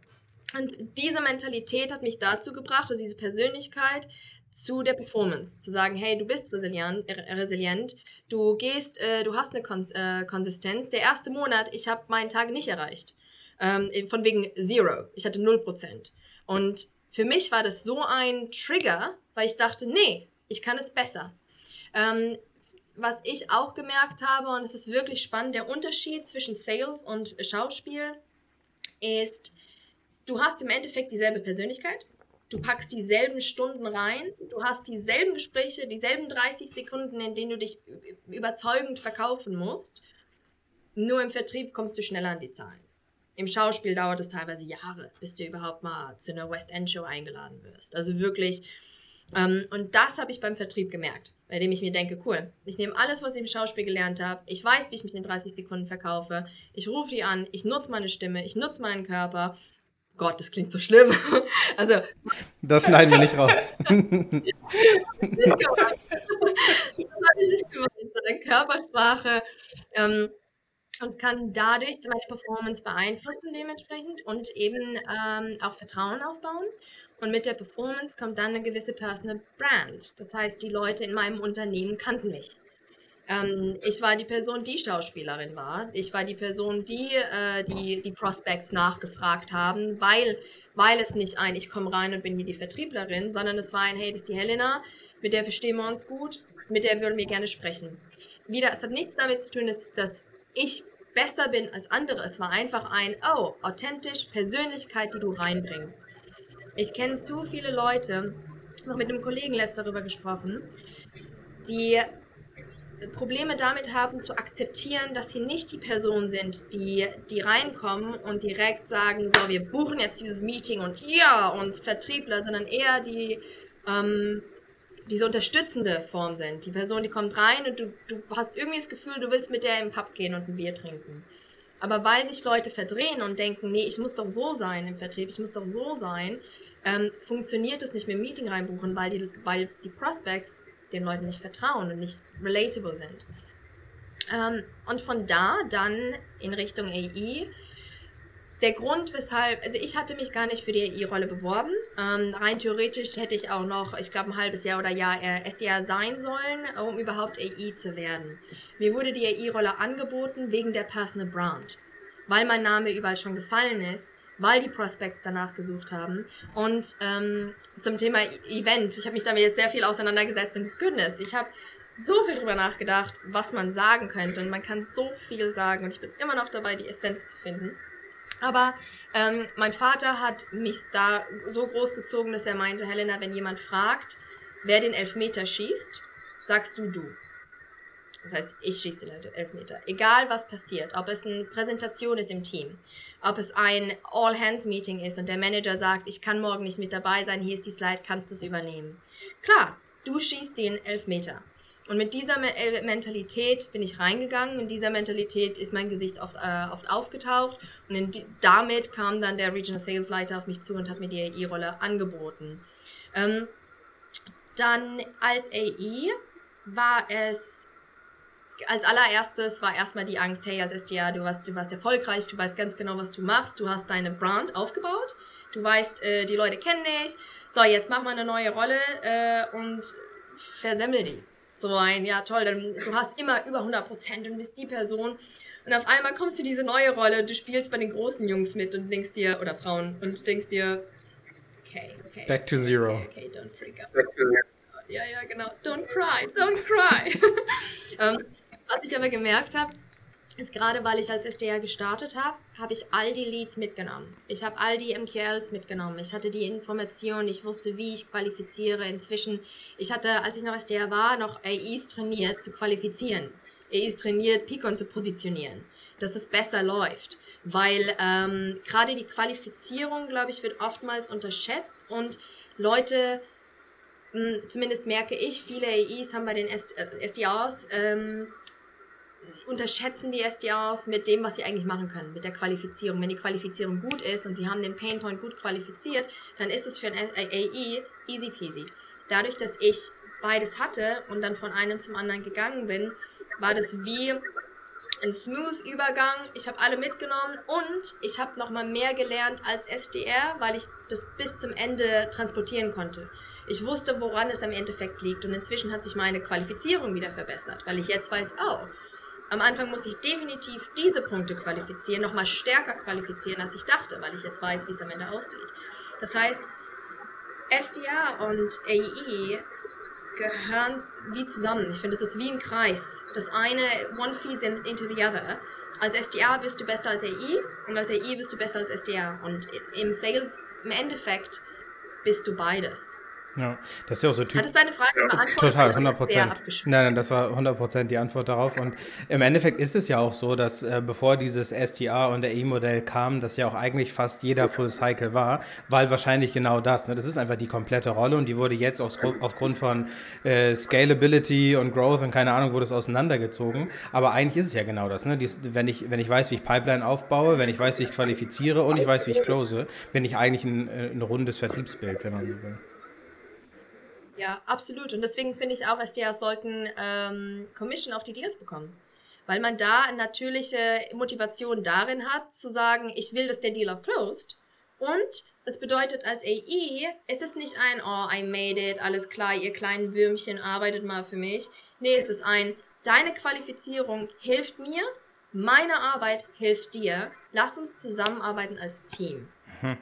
[SPEAKER 2] Und diese Mentalität hat mich dazu gebracht, also diese Persönlichkeit zu der Performance, zu sagen, hey, du bist resilient, äh, resilient du gehst, äh, du hast eine Kon äh, Konsistenz. Der erste Monat, ich habe meinen Tag nicht erreicht. Ähm, von wegen Zero. Ich hatte 0%. Und für mich war das so ein Trigger, weil ich dachte, nee, ich kann es besser. Ähm, was ich auch gemerkt habe, und es ist wirklich spannend, der Unterschied zwischen Sales und Schauspiel ist, du hast im Endeffekt dieselbe Persönlichkeit, du packst dieselben Stunden rein, du hast dieselben Gespräche, dieselben 30 Sekunden, in denen du dich überzeugend verkaufen musst. Nur im Vertrieb kommst du schneller an die Zahlen. Im Schauspiel dauert es teilweise Jahre, bis du überhaupt mal zu einer West End Show eingeladen wirst. Also wirklich. Ähm, und das habe ich beim Vertrieb gemerkt, bei dem ich mir denke, cool, ich nehme alles, was ich im Schauspiel gelernt habe, ich weiß, wie ich mich in 30 Sekunden verkaufe, ich rufe die an, ich nutze meine Stimme, ich nutze meinen Körper Gott, das klingt so schlimm. Also.
[SPEAKER 1] Das schneiden wir nicht raus. das habe
[SPEAKER 2] ich nicht gemeint, sondern Körpersprache. Ähm, und kann dadurch meine Performance beeinflussen dementsprechend und eben ähm, auch Vertrauen aufbauen. Und mit der Performance kommt dann eine gewisse Personal Brand. Das heißt, die Leute in meinem Unternehmen kannten mich. Ähm, ich war die Person, die Schauspielerin war. Ich war die Person, die äh, die, die Prospects nachgefragt haben, weil, weil es nicht ein, ich komme rein und bin hier die Vertrieblerin, sondern es war ein, hey, das ist die Helena, mit der verstehen wir uns gut, mit der würden wir gerne sprechen. Wieder, es hat nichts damit zu tun, dass, dass ich besser bin als andere. Es war einfach ein, oh, authentisch, Persönlichkeit, die du reinbringst. Ich kenne zu viele Leute, noch mit einem Kollegen letzt darüber gesprochen, die Probleme damit haben zu akzeptieren, dass sie nicht die Person sind, die, die reinkommen und direkt sagen, so, wir buchen jetzt dieses Meeting und ja, und Vertriebler, sondern eher die, ähm, diese unterstützende Form sind. Die Person, die kommt rein und du, du hast irgendwie das Gefühl, du willst mit der im Pub gehen und ein Bier trinken. Aber weil sich Leute verdrehen und denken, nee, ich muss doch so sein im Vertrieb, ich muss doch so sein, ähm, funktioniert es nicht mehr im Meeting reinbuchen, weil die, weil die Prospects den Leuten nicht vertrauen und nicht relatable sind. Ähm, und von da dann in Richtung AI. Der Grund, weshalb, also ich hatte mich gar nicht für die AI-Rolle beworben. Ähm, rein theoretisch hätte ich auch noch, ich glaube, ein halbes Jahr oder Jahr äh, SDR sein sollen, um überhaupt AI zu werden. Mir wurde die AI-Rolle angeboten wegen der Personal Brand. Weil mein Name überall schon gefallen ist, weil die Prospects danach gesucht haben. Und ähm, zum Thema Event, ich habe mich damit jetzt sehr viel auseinandergesetzt und goodness, ich habe so viel drüber nachgedacht, was man sagen könnte. Und man kann so viel sagen und ich bin immer noch dabei, die Essenz zu finden. Aber ähm, mein Vater hat mich da so groß gezogen, dass er meinte, Helena, wenn jemand fragt, wer den Elfmeter schießt, sagst du du. Das heißt, ich schieße den Elfmeter. Egal was passiert, ob es eine Präsentation ist im Team, ob es ein All-Hands-Meeting ist und der Manager sagt, ich kann morgen nicht mit dabei sein, hier ist die Slide, kannst du es übernehmen. Klar, du schießt den Elfmeter. Und mit dieser äh, Mentalität bin ich reingegangen. In dieser Mentalität ist mein Gesicht oft, äh, oft aufgetaucht. Und die, damit kam dann der Regional Sales Leiter auf mich zu und hat mir die AI-Rolle angeboten. Ähm, dann als AI war es als allererstes war erstmal die Angst, hey, als SDA, du warst, du warst erfolgreich, du weißt ganz genau, was du machst, du hast deine Brand aufgebaut, du weißt, äh, die Leute kennen dich, so, jetzt mach mal eine neue Rolle äh, und versemmel die so ein, ja toll, dann, du hast immer über 100 Prozent und bist die Person. Und auf einmal kommst du diese neue Rolle, du spielst bei den großen Jungs mit und denkst dir, oder Frauen, und denkst dir, okay, okay.
[SPEAKER 1] Back to zero.
[SPEAKER 2] Okay, okay don't freak out. Ja, ja, genau. Don't cry, don't cry. um, ähm, was ich aber gemerkt habe, ist gerade, weil ich als SDR gestartet habe, habe ich all die Leads mitgenommen. Ich habe all die MQLs mitgenommen. Ich hatte die Informationen, ich wusste, wie ich qualifiziere. Inzwischen, ich hatte, als ich noch SDR war, noch AIs trainiert zu qualifizieren. AIs trainiert, Picon zu positionieren, dass es besser läuft. Weil ähm, gerade die Qualifizierung, glaube ich, wird oftmals unterschätzt und Leute, hm, zumindest merke ich, viele AIs haben bei den SDRs ähm, unterschätzen die SDRs mit dem, was sie eigentlich machen können, mit der Qualifizierung. Wenn die Qualifizierung gut ist und sie haben den Painpoint gut qualifiziert, dann ist es für ein AI easy peasy. Dadurch, dass ich beides hatte und dann von einem zum anderen gegangen bin, war das wie ein smooth Übergang. Ich habe alle mitgenommen und ich habe nochmal mehr gelernt als SDR, weil ich das bis zum Ende transportieren konnte. Ich wusste, woran es am Endeffekt liegt und inzwischen hat sich meine Qualifizierung wieder verbessert, weil ich jetzt weiß, oh, am Anfang muss ich definitiv diese Punkte qualifizieren, nochmal stärker qualifizieren, als ich dachte, weil ich jetzt weiß, wie es am Ende aussieht. Das heißt, SDA und AE gehören wie zusammen. Ich finde, es ist wie ein Kreis. Das eine, one feeds into the other. Als SDA bist du besser als AI und als AI bist du besser als SDA. Und im Sales, im Endeffekt, bist du beides.
[SPEAKER 1] Ja, das ist ja auch so
[SPEAKER 2] typisch. Hat es deine Frage beantwortet?
[SPEAKER 1] Total, 100 Prozent. Nein, nein, das war 100 Prozent die Antwort darauf. Und im Endeffekt ist es ja auch so, dass äh, bevor dieses STR und der E-Modell kam, dass ja auch eigentlich fast jeder Full Cycle war, weil wahrscheinlich genau das. Ne? Das ist einfach die komplette Rolle und die wurde jetzt aus, aufgrund von äh, Scalability und Growth und keine Ahnung, wurde es auseinandergezogen. Aber eigentlich ist es ja genau das. Ne? Dies, wenn, ich, wenn ich weiß, wie ich Pipeline aufbaue, wenn ich weiß, wie ich qualifiziere und ich weiß, wie ich close, bin ich eigentlich ein, äh, ein rundes Vertriebsbild, wenn man so will.
[SPEAKER 2] Ja, absolut. Und deswegen finde ich auch, SDRs sollten ähm, Commission auf die Deals bekommen. Weil man da eine natürliche Motivation darin hat, zu sagen, ich will, dass der Deal auch closed. Und es bedeutet als AI, es ist nicht ein, oh, I made it, alles klar, ihr kleinen Würmchen, arbeitet mal für mich. Nee, es ist ein, deine Qualifizierung hilft mir, meine Arbeit hilft dir, lass uns zusammenarbeiten als Team. Hm.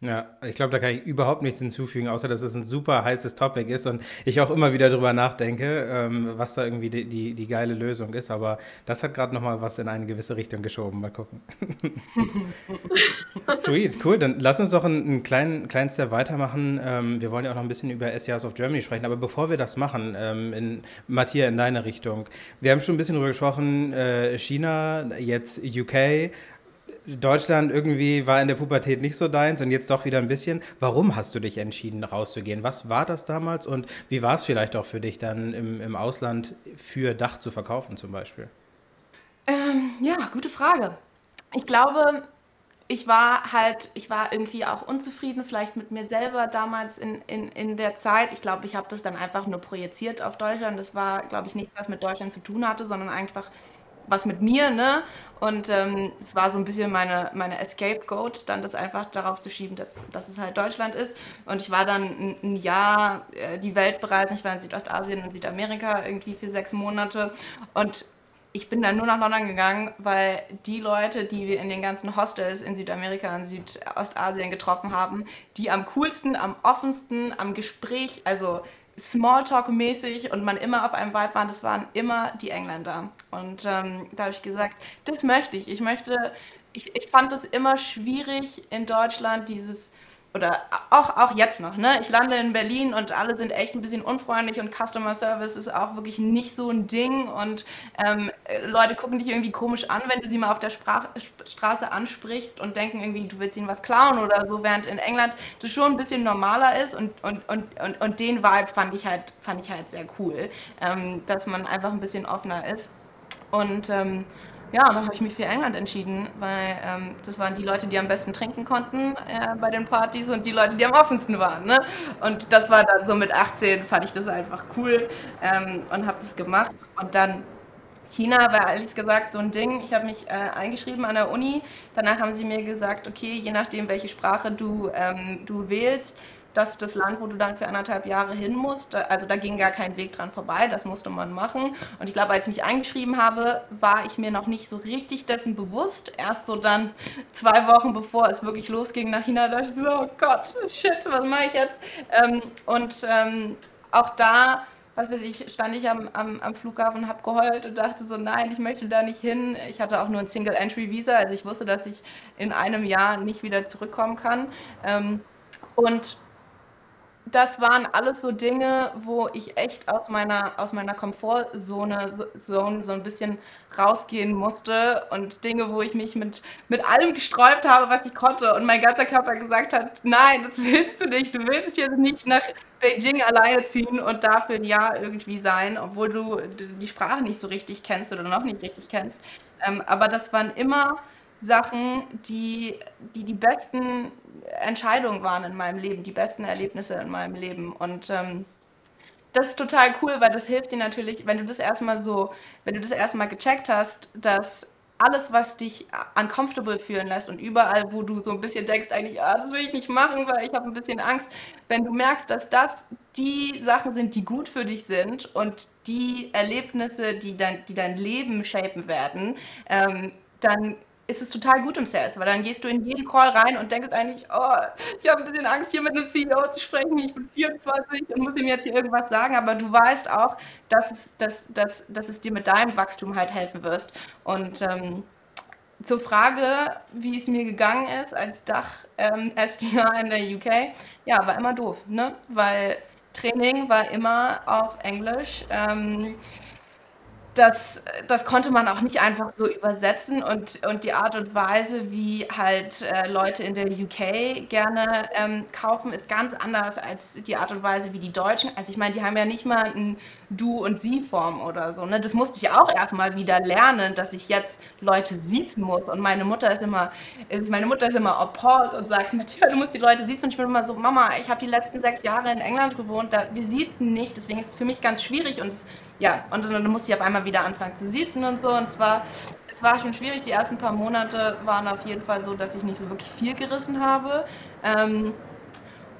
[SPEAKER 1] Ja, ich glaube, da kann ich überhaupt nichts hinzufügen, außer dass es ein super heißes Topic ist und ich auch immer wieder drüber nachdenke, ähm, was da irgendwie die, die, die, geile Lösung ist. Aber das hat gerade nochmal was in eine gewisse Richtung geschoben. Mal gucken. Sweet, cool. Dann lass uns doch einen, einen kleinen, kleinen Step weitermachen. Ähm, wir wollen ja auch noch ein bisschen über SEAs of Germany sprechen. Aber bevor wir das machen, ähm, in, Matthias, in deine Richtung. Wir haben schon ein bisschen drüber gesprochen, äh, China, jetzt UK. Deutschland irgendwie war in der Pubertät nicht so deins und jetzt doch wieder ein bisschen. Warum hast du dich entschieden, rauszugehen? Was war das damals und wie war es vielleicht auch für dich dann im, im Ausland für Dach zu verkaufen zum Beispiel?
[SPEAKER 3] Ähm, ja, gute Frage. Ich glaube, ich war halt, ich war irgendwie auch unzufrieden, vielleicht mit mir selber damals in, in, in der Zeit. Ich glaube, ich habe das dann einfach nur projiziert auf Deutschland. Das war, glaube ich, nichts, was mit Deutschland zu tun hatte, sondern einfach was mit mir, ne? Und ähm, es war so ein bisschen meine, meine Escape-Goat, dann das einfach darauf zu schieben, dass, dass es halt Deutschland ist. Und ich war dann ein, ein Jahr äh, die Welt bereisen. Ich war in Südostasien und Südamerika irgendwie für sechs Monate. Und ich bin dann nur nach London gegangen, weil die Leute, die wir in den ganzen Hostels in Südamerika und Südostasien getroffen haben, die am coolsten, am offensten, am Gespräch, also Smalltalk-mäßig und man immer auf einem Vibe waren, das waren immer die Engländer. Und ähm, da habe ich gesagt, das möchte ich. Ich möchte, ich, ich fand es immer schwierig in Deutschland, dieses, oder auch, auch jetzt noch, ne? Ich lande in Berlin und alle sind echt ein bisschen unfreundlich und Customer Service ist auch wirklich nicht so ein Ding und ähm, Leute gucken dich irgendwie komisch an, wenn du sie mal auf der Sprach Straße ansprichst und denken irgendwie, du willst ihnen was klauen oder so, während in England das schon ein bisschen normaler ist und, und, und, und, und den Vibe fand ich halt, fand ich halt sehr cool, ähm, dass man einfach ein bisschen offener ist. Und ähm, ja, dann habe ich mich für England entschieden, weil ähm, das waren die Leute, die am besten trinken konnten äh, bei den Partys und die Leute, die am offensten waren. Ne? Und das war dann so mit 18, fand ich das einfach cool ähm, und habe das gemacht. Und dann China war ehrlich gesagt so ein Ding. Ich habe mich äh, eingeschrieben an der Uni. Danach haben sie mir gesagt, okay, je nachdem, welche Sprache du, ähm, du wählst, das ist das Land, wo du dann für anderthalb Jahre hin musst. Also da ging gar kein Weg dran vorbei, das musste man machen. Und ich glaube, als ich mich eingeschrieben habe, war ich mir noch nicht so richtig dessen bewusst. Erst so dann zwei Wochen bevor es wirklich losging nach China, dachte ich so, oh Gott, shit, was mache ich jetzt? Ähm, und ähm, auch da was weiß ich, stand ich am, am, am Flughafen, habe geheult und dachte so, nein, ich möchte da nicht hin. Ich hatte auch nur ein Single-Entry-Visa, also ich wusste, dass ich in einem Jahr nicht wieder zurückkommen kann. Ähm, und das waren alles so Dinge, wo ich echt aus meiner, aus meiner Komfortzone so, so, ein bisschen rausgehen musste und Dinge, wo ich mich mit, mit allem gesträubt habe, was ich konnte und mein ganzer Körper gesagt hat, nein, das willst du nicht, du willst jetzt nicht nach Beijing alleine ziehen und dafür ein Jahr irgendwie sein, obwohl du die Sprache nicht so richtig kennst oder noch nicht richtig kennst. Ähm, aber das waren immer Sachen, die, die die besten Entscheidungen waren in meinem Leben, die besten Erlebnisse in meinem Leben. Und ähm, das ist total cool, weil das hilft dir natürlich, wenn du das erstmal so, wenn du das erstmal gecheckt hast, dass alles, was dich uncomfortable fühlen lässt und überall, wo du so ein bisschen denkst, eigentlich, ah, das will ich nicht machen, weil ich habe ein bisschen Angst, wenn du merkst, dass das die Sachen sind, die gut für dich sind und die Erlebnisse, die dein, die dein Leben shapen werden, ähm, dann ist es total gut im Sales, weil dann gehst du in jeden Call rein und denkst eigentlich, oh, ich habe ein bisschen Angst, hier mit einem CEO zu sprechen, ich bin 24 und muss ihm jetzt hier irgendwas sagen, aber du weißt auch, dass es, dass, dass, dass es dir mit deinem Wachstum halt helfen wirst. Und ähm, zur Frage, wie es mir gegangen ist als Dach-SDR ähm, in der UK, ja, war immer doof, ne? weil Training war immer auf Englisch. Ähm, das, das konnte man auch nicht einfach so übersetzen und, und die Art und Weise, wie halt äh, Leute in der UK gerne ähm, kaufen, ist ganz anders als die Art und Weise, wie die Deutschen. Also ich meine, die haben ja nicht mal ein Du- und Sie-Form oder so. Ne? Das musste ich auch erstmal wieder lernen, dass ich jetzt Leute siezen muss. Und meine Mutter ist immer, ist, meine Mutter ist immer appalled und sagt, Matthias, du musst die Leute siezen. Und ich bin immer so, Mama, ich habe die letzten sechs Jahre in England gewohnt, da, wir siezen nicht, deswegen ist es für mich ganz schwierig und es ja, und dann, musste ich auf einmal wieder anfangen zu sitzen und so. Und zwar, es war schon schwierig. Die ersten paar Monate waren auf jeden Fall so, dass ich nicht so wirklich viel gerissen habe. Ähm,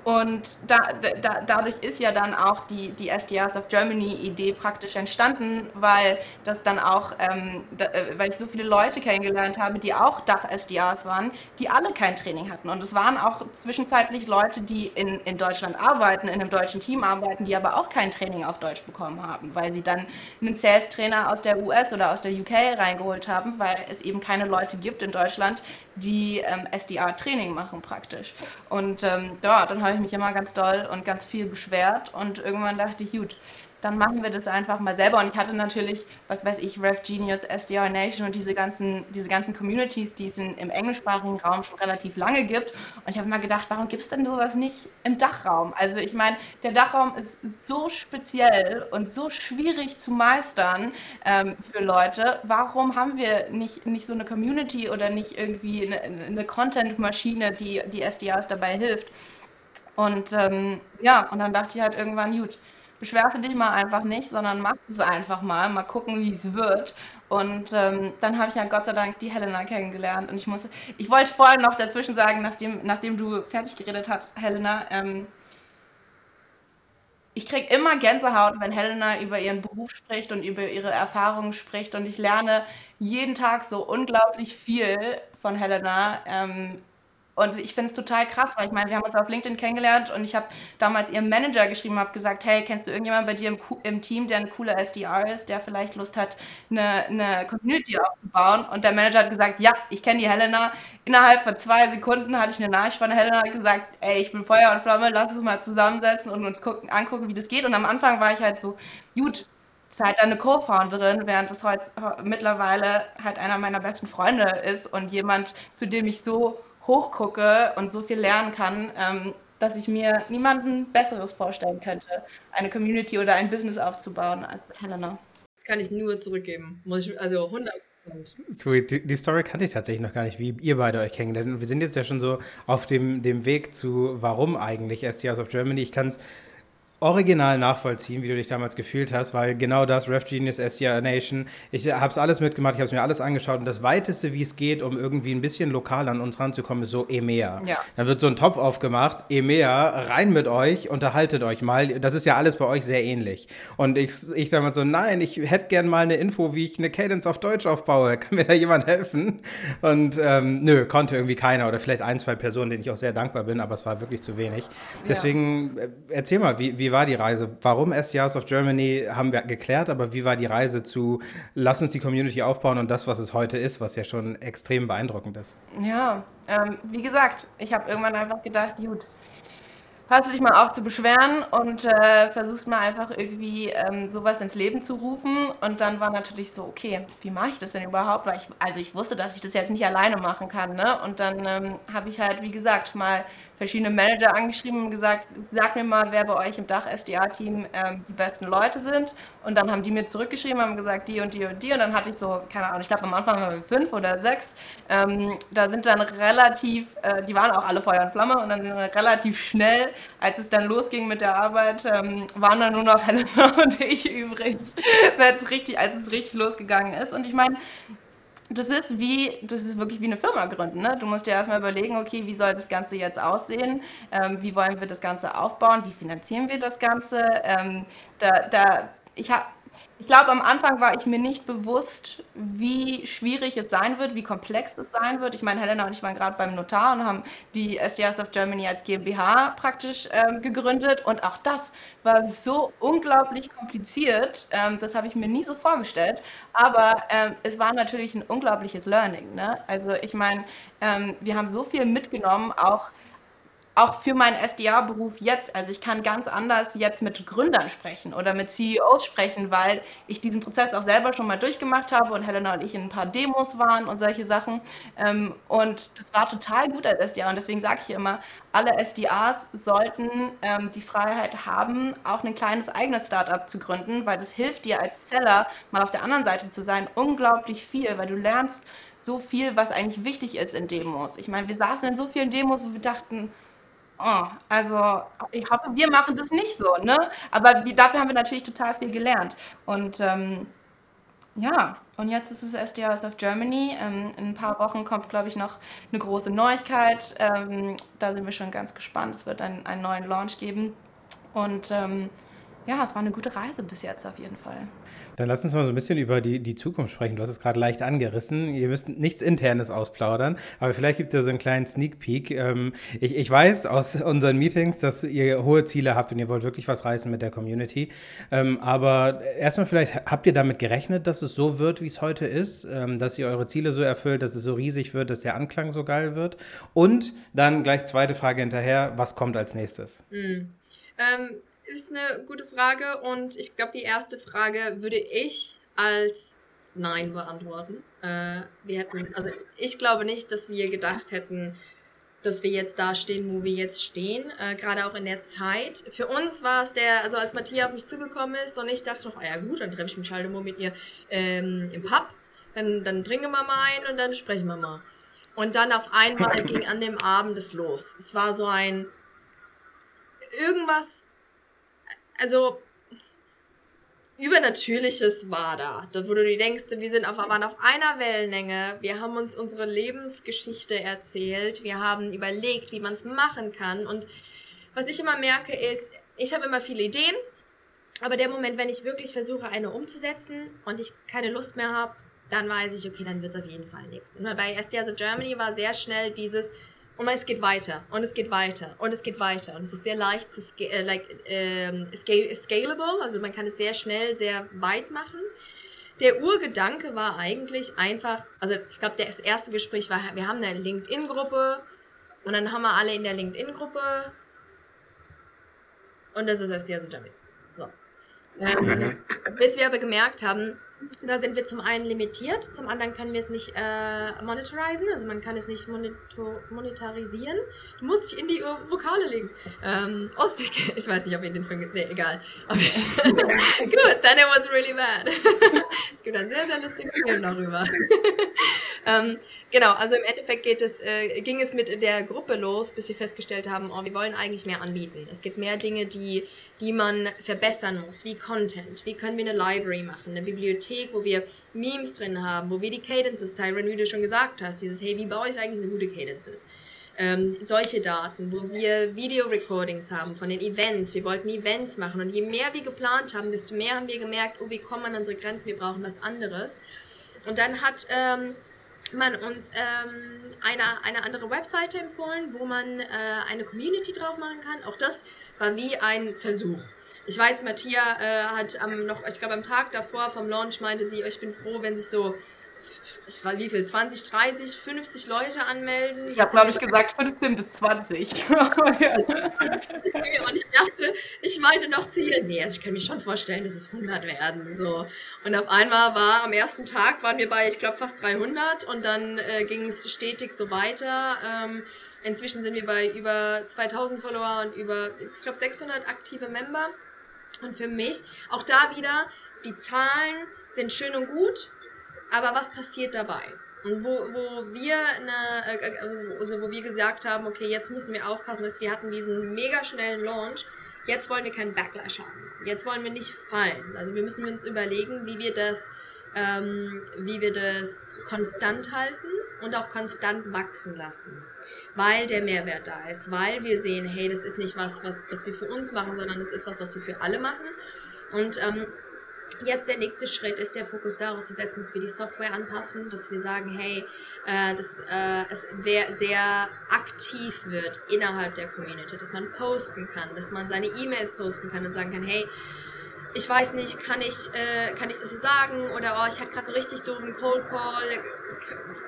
[SPEAKER 3] und da, da, dadurch ist ja dann auch die, die SDRs of Germany-Idee praktisch entstanden, weil das dann auch, ähm, da, äh, weil ich so viele Leute kennengelernt habe, die auch Dach-SDRs waren, die alle kein Training hatten. Und es waren auch zwischenzeitlich Leute, die in, in Deutschland arbeiten, in einem deutschen Team arbeiten, die aber auch kein Training auf Deutsch bekommen haben, weil sie dann einen Sales-Trainer aus der US oder aus der UK reingeholt haben, weil es eben keine Leute gibt in Deutschland, die ähm, SDR-Training machen praktisch. Und ähm, ja, dann habe ich mich immer ganz doll und ganz viel beschwert und irgendwann dachte ich, gut, dann machen wir das einfach mal selber. Und ich hatte natürlich, was weiß ich, Rev Genius, SDR Nation und diese ganzen, diese ganzen Communities, die es in, im englischsprachigen Raum schon relativ lange gibt. Und ich habe mal gedacht, warum gibt es denn sowas nicht im Dachraum? Also ich meine, der Dachraum ist so speziell und so schwierig zu meistern ähm, für Leute. Warum haben wir nicht, nicht so eine Community oder nicht irgendwie eine, eine Content-Maschine, die die SDRs dabei hilft? Und ähm, ja, und dann dachte ich halt irgendwann, gut, beschwerst du dich mal einfach nicht, sondern machst es einfach mal, mal gucken, wie es wird. Und ähm, dann habe ich ja Gott sei Dank die Helena kennengelernt. Und ich muss, ich wollte vorher noch dazwischen sagen, nachdem, nachdem du fertig geredet hast, Helena, ähm, ich kriege immer Gänsehaut, wenn Helena über ihren Beruf spricht und über ihre Erfahrungen spricht. Und ich lerne jeden Tag so unglaublich viel von Helena. Ähm, Und ich finde es total krass, weil ich meine, wir haben uns auf LinkedIn kennengelernt und ich habe damals ihrem Manager geschrieben, habe gesagt, hey, kennst du irgendjemanden bei dir im, im, Team, der ein cooler SDR ist, der vielleicht Lust hat, eine, eine Community aufzubauen? Und der Manager hat gesagt, ja, ich kenne die Helena. Innerhalb von zwei Sekunden hatte ich eine Nachricht von Helena und gesagt, ey, ich bin Feuer und Flamme, lass uns mal zusammensetzen und uns gucken, angucken, wie das geht. Und am Anfang war ich halt so, gut, ist halt eine Co-Founderin, während es heute mittlerweile halt einer meiner besten Freunde ist und jemand, zu dem ich so hochgucke und so viel lernen kann, ähm, dass ich mir niemanden Besseres vorstellen könnte, eine Community oder ein Business aufzubauen als Helena.
[SPEAKER 2] Das kann ich nur zurückgeben. Muss ich, also 100
[SPEAKER 1] Sweet. Die, die, Story kannte ich tatsächlich noch gar nicht, wie ihr beide euch kennengelernt. Und wir sind jetzt ja schon so auf dem, dem Weg zu, warum eigentlich STRs of Germany. Ich kann es original nachvollziehen, wie du dich damals gefühlt hast, weil genau das, Ref Genius, SCR Nation, ich habe es alles mitgemacht, ich habe es mir alles angeschaut und das Weiteste, wie es geht, um irgendwie ein bisschen lokal an uns ranzukommen, ist so EMEA. Ja. Dann wird so ein Topf aufgemacht, EMEA, rein mit euch, unterhaltet euch mal, das ist ja alles bei euch sehr ähnlich. Und ich, ich damals so, nein, ich hätte gern mal eine Info, wie ich eine Cadence auf Deutsch aufbaue, kann mir da jemand helfen? Und ähm, nö, konnte irgendwie keiner oder vielleicht ein, zwei Personen, denen ich auch sehr dankbar bin, aber es war wirklich zu wenig. Deswegen, ja. Äh, erzähl mal, wie, wie wie war die Reise? Warum SDRs of Germany haben wir geklärt, aber wie war die Reise zu, lass uns die Community aufbauen und das, was es heute ist, was ja schon extrem beeindruckend ist?
[SPEAKER 3] Ja, ähm, wie gesagt, ich habe irgendwann einfach gedacht, gut, hörst du dich mal auf zu beschweren und äh, versuchst mal einfach irgendwie ähm, sowas ins Leben zu rufen. Und dann war natürlich so, okay, wie mache ich das denn überhaupt? Weil ich, also ich wusste, dass ich das jetzt nicht alleine machen kann. Ne? Und dann ähm, habe ich halt, wie gesagt, mal verschiedene Manager angeschrieben und gesagt, sag mir mal, wer bei euch im Dach-SDA-Team ähm, die besten Leute sind. Und dann haben die mir zurückgeschrieben, haben gesagt, die und die und die. Und dann hatte ich so, keine Ahnung, ich glaube am Anfang waren wir fünf oder sechs. Ähm, da sind dann relativ, äh, die waren auch alle Feuer und Flamme und dann sind wir relativ schnell, als es dann losging mit der Arbeit, ähm, waren dann nur noch Helena und ich übrig, als es richtig losgegangen ist. Und ich meine, das ist wie, das ist wirklich wie eine Firma gründen. Ne? Du musst dir erstmal überlegen, okay, wie soll das Ganze jetzt aussehen? Ähm, wie wollen wir das Ganze aufbauen? Wie finanzieren wir das Ganze? Ähm, da, da, ich habe ich glaube, am Anfang war ich mir nicht bewusst, wie schwierig es sein wird, wie komplex es sein wird. Ich meine, Helena und ich waren gerade beim Notar und haben die SDS of Germany als GmbH praktisch ähm, gegründet. Und auch das war so unglaublich kompliziert. Ähm, das habe ich mir nie so vorgestellt. Aber ähm, es war natürlich ein unglaubliches Learning. Ne? Also ich meine, ähm, wir haben so viel mitgenommen, auch auch für meinen SDA-Beruf jetzt, also ich kann ganz anders jetzt mit Gründern sprechen oder mit CEOs sprechen, weil ich diesen Prozess auch selber schon mal durchgemacht habe und Helena und ich in ein paar Demos waren und solche Sachen. Ähm, und das war total gut als SDA und deswegen sage ich immer, alle SDAs sollten ähm, die Freiheit haben, auch ein kleines eigenes Startup zu gründen, weil das hilft dir als Seller mal auf der anderen Seite zu sein, unglaublich viel, weil du lernst so viel, was eigentlich wichtig ist in Demos. Ich meine, wir saßen in so vielen Demos, wo wir dachten, Oh, also ich hoffe, wir machen das nicht so, ne? Aber wie, dafür haben wir natürlich total viel gelernt. Und ähm, ja, und jetzt ist es SDRs of Germany. Ähm, in ein paar Wochen kommt, glaube ich, noch eine große Neuigkeit. Ähm, da sind wir schon ganz gespannt. Es wird einen, einen neuen Launch geben. Und ähm, ja, es war eine gute Reise bis jetzt auf jeden Fall.
[SPEAKER 1] Dann lass uns mal so ein bisschen über die, die Zukunft sprechen. Du hast es gerade leicht angerissen. Ihr müsst nichts Internes ausplaudern, aber vielleicht gibt es ja so einen kleinen Sneak Peek. Ähm, ich, ich weiß aus unseren Meetings, dass ihr hohe Ziele habt und ihr wollt wirklich was reißen mit der Community. Ähm, aber erstmal vielleicht, habt ihr damit gerechnet, dass es so wird, wie es heute ist? Ähm, dass ihr eure Ziele so erfüllt, dass es so riesig wird, dass der Anklang so geil wird? Und dann gleich zweite Frage hinterher, was kommt als nächstes?
[SPEAKER 2] Mhm. Ähm, ist eine gute Frage und ich glaube, die erste Frage würde ich als Nein beantworten. Äh, wir hätten, also ich glaube nicht, dass wir gedacht hätten, dass wir jetzt da stehen, wo wir jetzt stehen, äh, gerade auch in der Zeit. Für uns war es der, also als Matthias auf mich zugekommen ist und ich dachte noch, ah ja gut, dann treffe ich mich halt immer mit ihr ähm, im Pub, dann, dann trinken wir mal ein und dann sprechen wir mal. Und dann auf einmal ging an dem Abend es los. Es war so ein, irgendwas also Übernatürliches war da. Da wo du dir denkst, wir sind auf, waren auf einer Wellenlänge. Wir haben uns unsere Lebensgeschichte erzählt. Wir haben überlegt, wie man es machen kann. Und was ich immer merke ist, ich habe immer viele Ideen. Aber der Moment, wenn ich wirklich versuche, eine umzusetzen und ich keine Lust mehr habe, dann weiß ich, okay, dann wird es auf jeden Fall nichts. Und bei SDS of Germany war sehr schnell dieses, Und es geht weiter und es geht weiter und es geht weiter. Und es ist sehr leicht zu sca äh, like, ähm, scale scalable, also man kann es sehr schnell, sehr weit machen. Der Urgedanke war eigentlich einfach, also ich glaube, das erste Gespräch war, wir haben eine LinkedIn-Gruppe und dann haben wir alle in der LinkedIn-Gruppe und das ist erst die Damit. So. Ähm, bis wir aber gemerkt haben, da sind wir zum einen limitiert, zum anderen können wir es nicht äh, monetarisieren, also man kann es nicht monitor monetarisieren. Du musst dich in die Vokale legen. Ähm, Ostig, ich weiß nicht, ob ihr den Film, nee, egal. Gut, then it was really bad. es gibt einen sehr, sehr lustigen Film darüber. ähm, genau, also im Endeffekt geht es, äh, ging es mit der Gruppe los, bis wir festgestellt haben, oh, wir wollen eigentlich mehr anbieten. Es gibt mehr Dinge, die, die man verbessern muss, wie Content. Wie können wir eine Library machen, eine Bibliothek Bibliothek, wo wir Memes drin haben, wo wir die Cadences, Tyron, wie du schon gesagt hast, dieses, hey, wie baue ich eigentlich eine gute Cadences? Ähm, solche Daten, wo wir Video-Recordings haben von den Events. Wir wollten Events machen und je mehr wir geplant haben, desto mehr haben wir gemerkt, oh, wir kommen an unsere Grenzen, wir brauchen was anderes. Und dann hat ähm, man uns ähm, eine, eine andere Webseite empfohlen, wo man äh, eine Community drauf machen kann. Auch das war wie ein Versuch. Ich weiß, Matthias äh, hat am noch, ich glaube am Tag davor vom Launch meinte sie, ich bin froh, wenn sich so ich weiß wie viel, 20, 30, 50 Leute anmelden.
[SPEAKER 3] Ich habe, glaube ich, gesagt 15 bis 20.
[SPEAKER 2] und ich dachte, ich meinte noch zu ihr, nee, also ich kann mir schon vorstellen, dass es 100 werden. So. Und auf einmal war, am ersten Tag waren wir bei, ich glaube, fast 300 und dann äh, ging es stetig so weiter. Ähm, inzwischen sind wir bei über 2000 Follower und über, ich glaube, 600 aktive Member. Und für mich, auch da wieder, die Zahlen sind schön und gut, aber was passiert dabei? Und wo, wo wir eine, äh, also wo wir gesagt haben, okay, jetzt müssen wir aufpassen, dass wir hatten diesen mega schnellen Launch. Jetzt wollen wir keinen Backlash haben. Jetzt wollen wir nicht fallen. Also wir müssen uns überlegen, wie wir das, ähm, wie wir das konstant halten und auch konstant wachsen lassen. Weil der Mehrwert da ist, weil wir sehen, hey, das ist nicht was, was, was wir für uns machen, sondern es ist was, was wir für alle machen. Und ähm, Jetzt der nächste Schritt ist der Fokus darauf zu setzen, dass wir die Software anpassen, dass wir sagen, hey, äh, dass äh, es sehr aktiv wird innerhalb der Community, dass man posten kann, dass man seine E-Mails posten kann und sagen kann, hey, ich weiß nicht, kann ich, äh, kann ich das so sagen? Oder oh, ich hatte gerade einen richtig doofen Cold Call.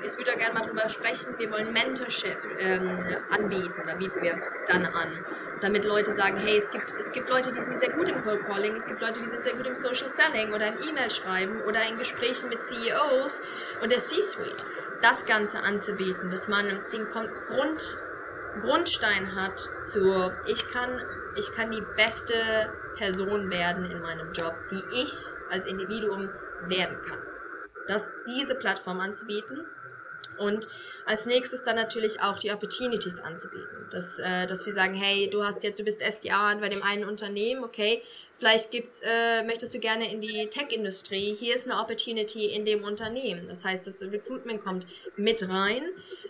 [SPEAKER 2] Ich würde da gerne mal drüber sprechen. Wir wollen Mentorship ähm, anbieten, da bieten wir dann an. Damit Leute sagen, hey, es gibt, es gibt Leute, die sind sehr gut im Cold Calling, es gibt Leute, die sind sehr gut im Social Selling oder im E-Mail schreiben oder in Gesprächen mit CEOs und der C-Suite. Das Ganze anzubieten, dass man den Grund, Grundstein hat zu, ich kann, ich kann die beste Person werden in meinem Job, die ich als Individuum werden kann. Das, diese Plattform anzubieten und als nächstes dann natürlich auch die Opportunities anzubieten. Dass, äh, dass wir sagen, hey, du hast jetzt, du bist SDA bei dem einen Unternehmen, okay, vielleicht gibt's, äh, möchtest du gerne in die Tech-Industrie, hier ist eine Opportunity in dem Unternehmen. Das heißt, das Recruitment kommt mit rein,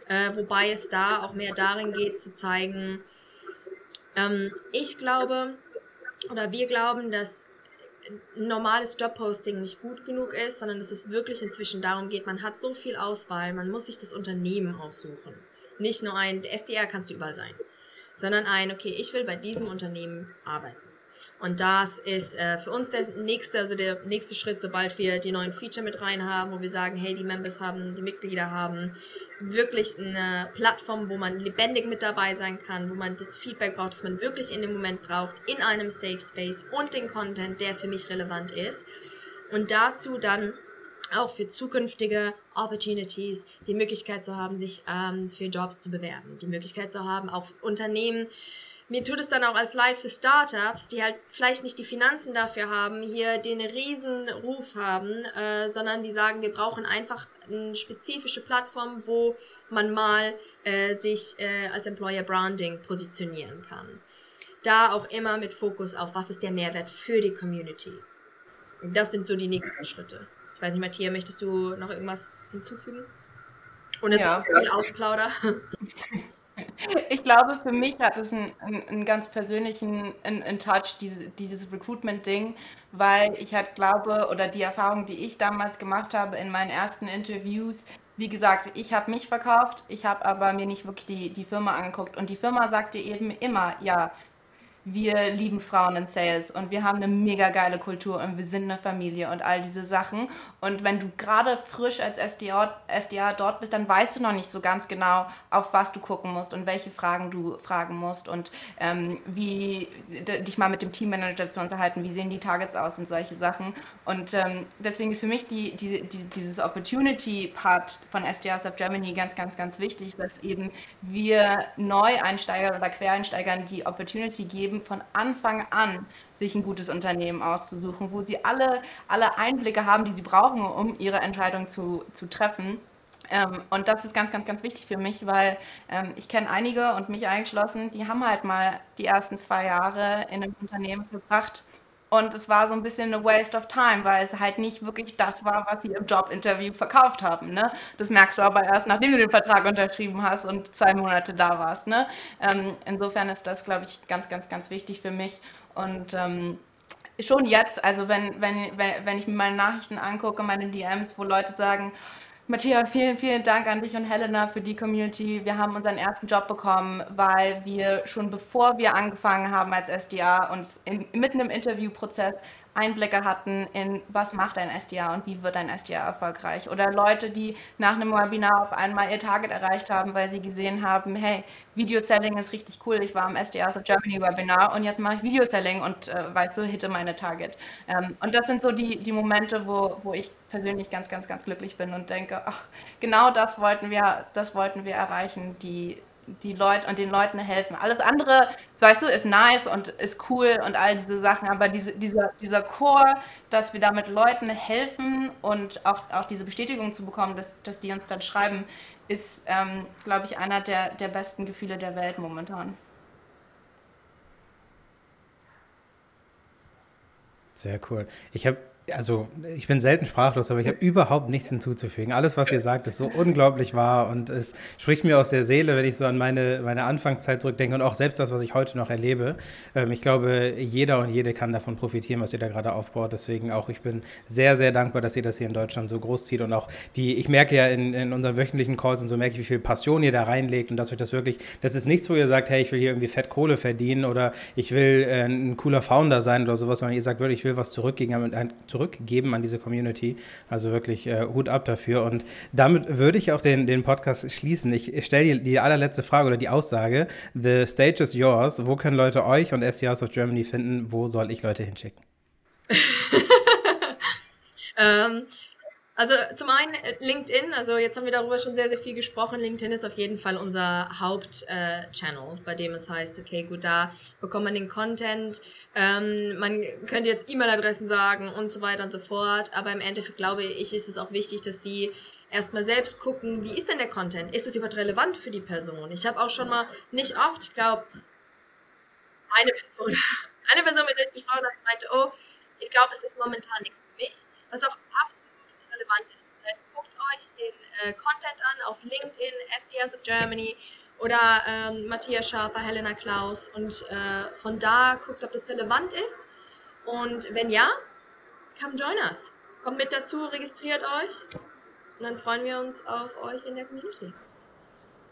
[SPEAKER 2] äh, wobei es da auch mehr darin geht zu zeigen, ähm, ich glaube, oder wir glauben, dass normales Jobposting nicht gut genug ist, sondern dass es wirklich inzwischen darum geht, man hat so viel Auswahl, man muss sich das Unternehmen aussuchen. Nicht nur ein SDR kannst du überall sein, sondern ein, okay, ich will bei diesem Unternehmen arbeiten. Und das ist äh, für uns der nächste, also der nächste Schritt, sobald wir die neuen Feature mit rein haben, wo wir sagen, hey, die Members haben, die Mitglieder haben wirklich eine Plattform, wo man lebendig mit dabei sein kann, wo man das Feedback braucht, das man wirklich in dem Moment braucht, in einem Safe Space und den Content, der für mich relevant ist. Und dazu dann auch für zukünftige Opportunities die Möglichkeit zu haben, sich ähm, für Jobs zu bewerben, die Möglichkeit zu haben, auch Unternehmen mir tut es dann auch als Leid für Startups, die halt vielleicht nicht die Finanzen dafür haben, hier den riesen Ruf haben, äh, sondern die sagen, wir brauchen einfach eine spezifische Plattform, wo man mal äh, sich äh, als Employer Branding positionieren kann. Da auch immer mit Fokus auf, was ist der Mehrwert für die Community. Das sind so die nächsten Schritte. Ich weiß nicht, Matthias, möchtest du noch irgendwas hinzufügen? Und jetzt ja. viel Ausplauder.
[SPEAKER 3] Ich glaube, für mich hat es einen, einen ganz persönlichen einen, einen Touch, diese, dieses Recruitment-Ding, weil ich halt glaube, oder die Erfahrung, die ich damals gemacht habe in meinen ersten Interviews, wie gesagt, ich habe mich verkauft, ich habe aber mir nicht wirklich die, die Firma angeguckt. Und die Firma sagte eben immer, ja, wir lieben Frauen in Sales und wir haben eine mega geile Kultur und wir sind eine Familie und all diese Sachen. Und wenn du gerade frisch als SDA, SDA dort bist, dann weißt du noch nicht so ganz genau, auf was du gucken musst und welche Fragen du fragen musst und ähm, wie dich mal mit dem Teammanager zu unterhalten, wie sehen die Targets aus und solche Sachen. Und ähm, deswegen ist für mich die, die, die, dieses Opportunity-Part von SDAs of Germany ganz, ganz, ganz wichtig, dass eben wir Neueinsteigern oder Quereinsteigern die Opportunity geben, von Anfang an sich ein gutes Unternehmen auszusuchen, wo sie alle, alle Einblicke haben, die sie brauchen, um ihre Entscheidung zu, zu treffen. Ähm, und das ist ganz, ganz, ganz wichtig für mich, weil ähm, ich kenne einige und mich eingeschlossen, die haben halt mal die ersten zwei Jahre in einem Unternehmen verbracht und es war so ein bisschen eine Waste of Time, weil es halt nicht wirklich das war, was sie im Jobinterview verkauft haben. Ne? Das merkst du aber erst, nachdem du den Vertrag unterschrieben hast und zwei Monate da warst. Ne? Ähm, insofern ist das, glaube ich, ganz, ganz, ganz wichtig für mich. Und ähm, schon jetzt, also wenn, wenn, wenn, wenn ich mir meine Nachrichten angucke, meine DMs, wo Leute sagen, Matthias, vielen, vielen Dank an dich und Helena für die Community. Wir haben unseren ersten Job bekommen, weil wir schon bevor wir angefangen haben als SDA in, mitten im Interviewprozess Einblicke hatten in, was macht ein SDA und wie wird ein SDA erfolgreich. Oder Leute, die nach einem Webinar auf einmal ihr Target erreicht haben, weil sie gesehen haben, hey, Video-Selling ist richtig cool. Ich war am SDAs of Germany Webinar und jetzt mache ich Video-Selling und äh, weißt du, hitte meine Target. Ähm, und das sind so die, die Momente, wo, wo ich persönlich ganz, ganz, ganz glücklich bin und denke, ach, genau das wollten wir, das wollten wir erreichen, die die Leute und den Leuten helfen. Alles andere, weißt du, ist nice und ist cool und all diese Sachen, aber diese, dieser, dieser Core, dass wir damit Leuten helfen und auch, auch diese Bestätigung zu bekommen, dass, dass die uns dann schreiben, ist, ähm, glaube ich, einer der, der besten Gefühle der Welt momentan.
[SPEAKER 1] Sehr cool. Ich habe also ich bin selten sprachlos, aber ich habe überhaupt nichts hinzuzufügen. Alles, was ihr sagt, ist so unglaublich wahr und es spricht mir aus der Seele, wenn ich so an meine, meine Anfangszeit zurückdenke und auch selbst das, was ich heute noch erlebe. Ähm, ich glaube, jeder und jede kann davon profitieren, was ihr da gerade aufbaut. Deswegen auch, ich bin sehr, sehr dankbar, dass ihr das hier in Deutschland so groß zieht und auch die, ich merke ja in, in unseren wöchentlichen Calls und so merke ich, wie viel Passion ihr da reinlegt und dass euch das wirklich, das ist nichts, wo ihr sagt, hey, ich will hier irgendwie Fett Kohle verdienen oder ich will äh, ein cooler Founder sein oder sowas, sondern ihr sagt wirklich, ich will was zurückgeben, zurück zurückgeben an diese Community. Also wirklich äh, Hut ab dafür. Und damit würde ich auch den, den Podcast schließen. Ich stelle die, die allerletzte Frage oder die Aussage. The stage is yours. Wo können Leute euch und SCRs of Germany finden? Wo soll ich Leute hinschicken?
[SPEAKER 2] ähm, also zum einen äh, LinkedIn, also jetzt haben wir darüber schon sehr, sehr viel gesprochen. LinkedIn ist auf jeden Fall unser Hauptchannel, äh, bei dem es heißt, okay, gut, da bekommt man den Content. Ähm, man könnte jetzt E-Mail-Adressen sagen und so weiter und so fort. Aber im Endeffekt glaube ich, ist es auch wichtig, dass sie erstmal selbst gucken, wie ist denn der Content? Ist das überhaupt relevant für die Person? Ich habe auch schon mal, nicht oft, ich glaube, eine Person, eine Person, mit der ich gesprochen habe, meinte, oh, ich glaube, es ist momentan nichts für mich. Was auch absolut relevant ist. Das heißt, guckt euch den äh, Content an auf LinkedIn, SDS of Germany oder ähm, Matthias Schaper, Helena Klaus und äh, von da guckt, ob das relevant ist. Und wenn ja, come join us. Kommt mit dazu, registriert euch und dann freuen wir uns auf euch in der Community.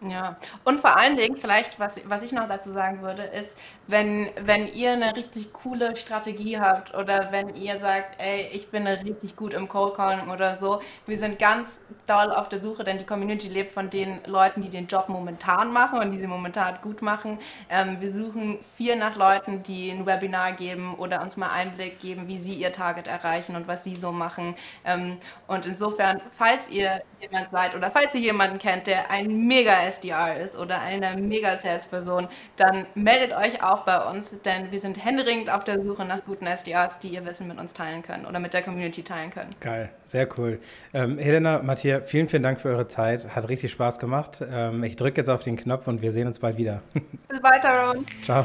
[SPEAKER 3] Ja, und vor allen Dingen, vielleicht, was, was ich noch dazu sagen würde, ist, wenn, wenn ihr eine richtig coole Strategie habt oder wenn ihr sagt, ey, ich bin richtig gut im Cold Calling oder so, wir sind ganz doll auf der Suche, denn die Community lebt von den Leuten, die den Job momentan machen und die sie momentan gut machen. Ähm, wir suchen vier nach Leuten, die ein Webinar geben oder uns mal Einblick geben, wie sie ihr Target erreichen und was sie so machen. Ähm, und insofern, falls ihr jemand seid oder falls ihr jemanden kennt, der ein mega SDR ist oder eine mega Salesperson, dann meldet euch auch bei uns, denn wir sind händeringend auf der Suche nach guten SDRs, die ihr Wissen mit uns teilen können oder mit der Community teilen können.
[SPEAKER 1] Geil, sehr cool. Ähm, Helena, Matthias, vielen, vielen Dank für eure Zeit. Hat richtig Spaß gemacht. Ähm, ich drücke jetzt auf den Knopf und wir sehen uns bald wieder.
[SPEAKER 3] Bis bald, Aaron.
[SPEAKER 1] Ciao.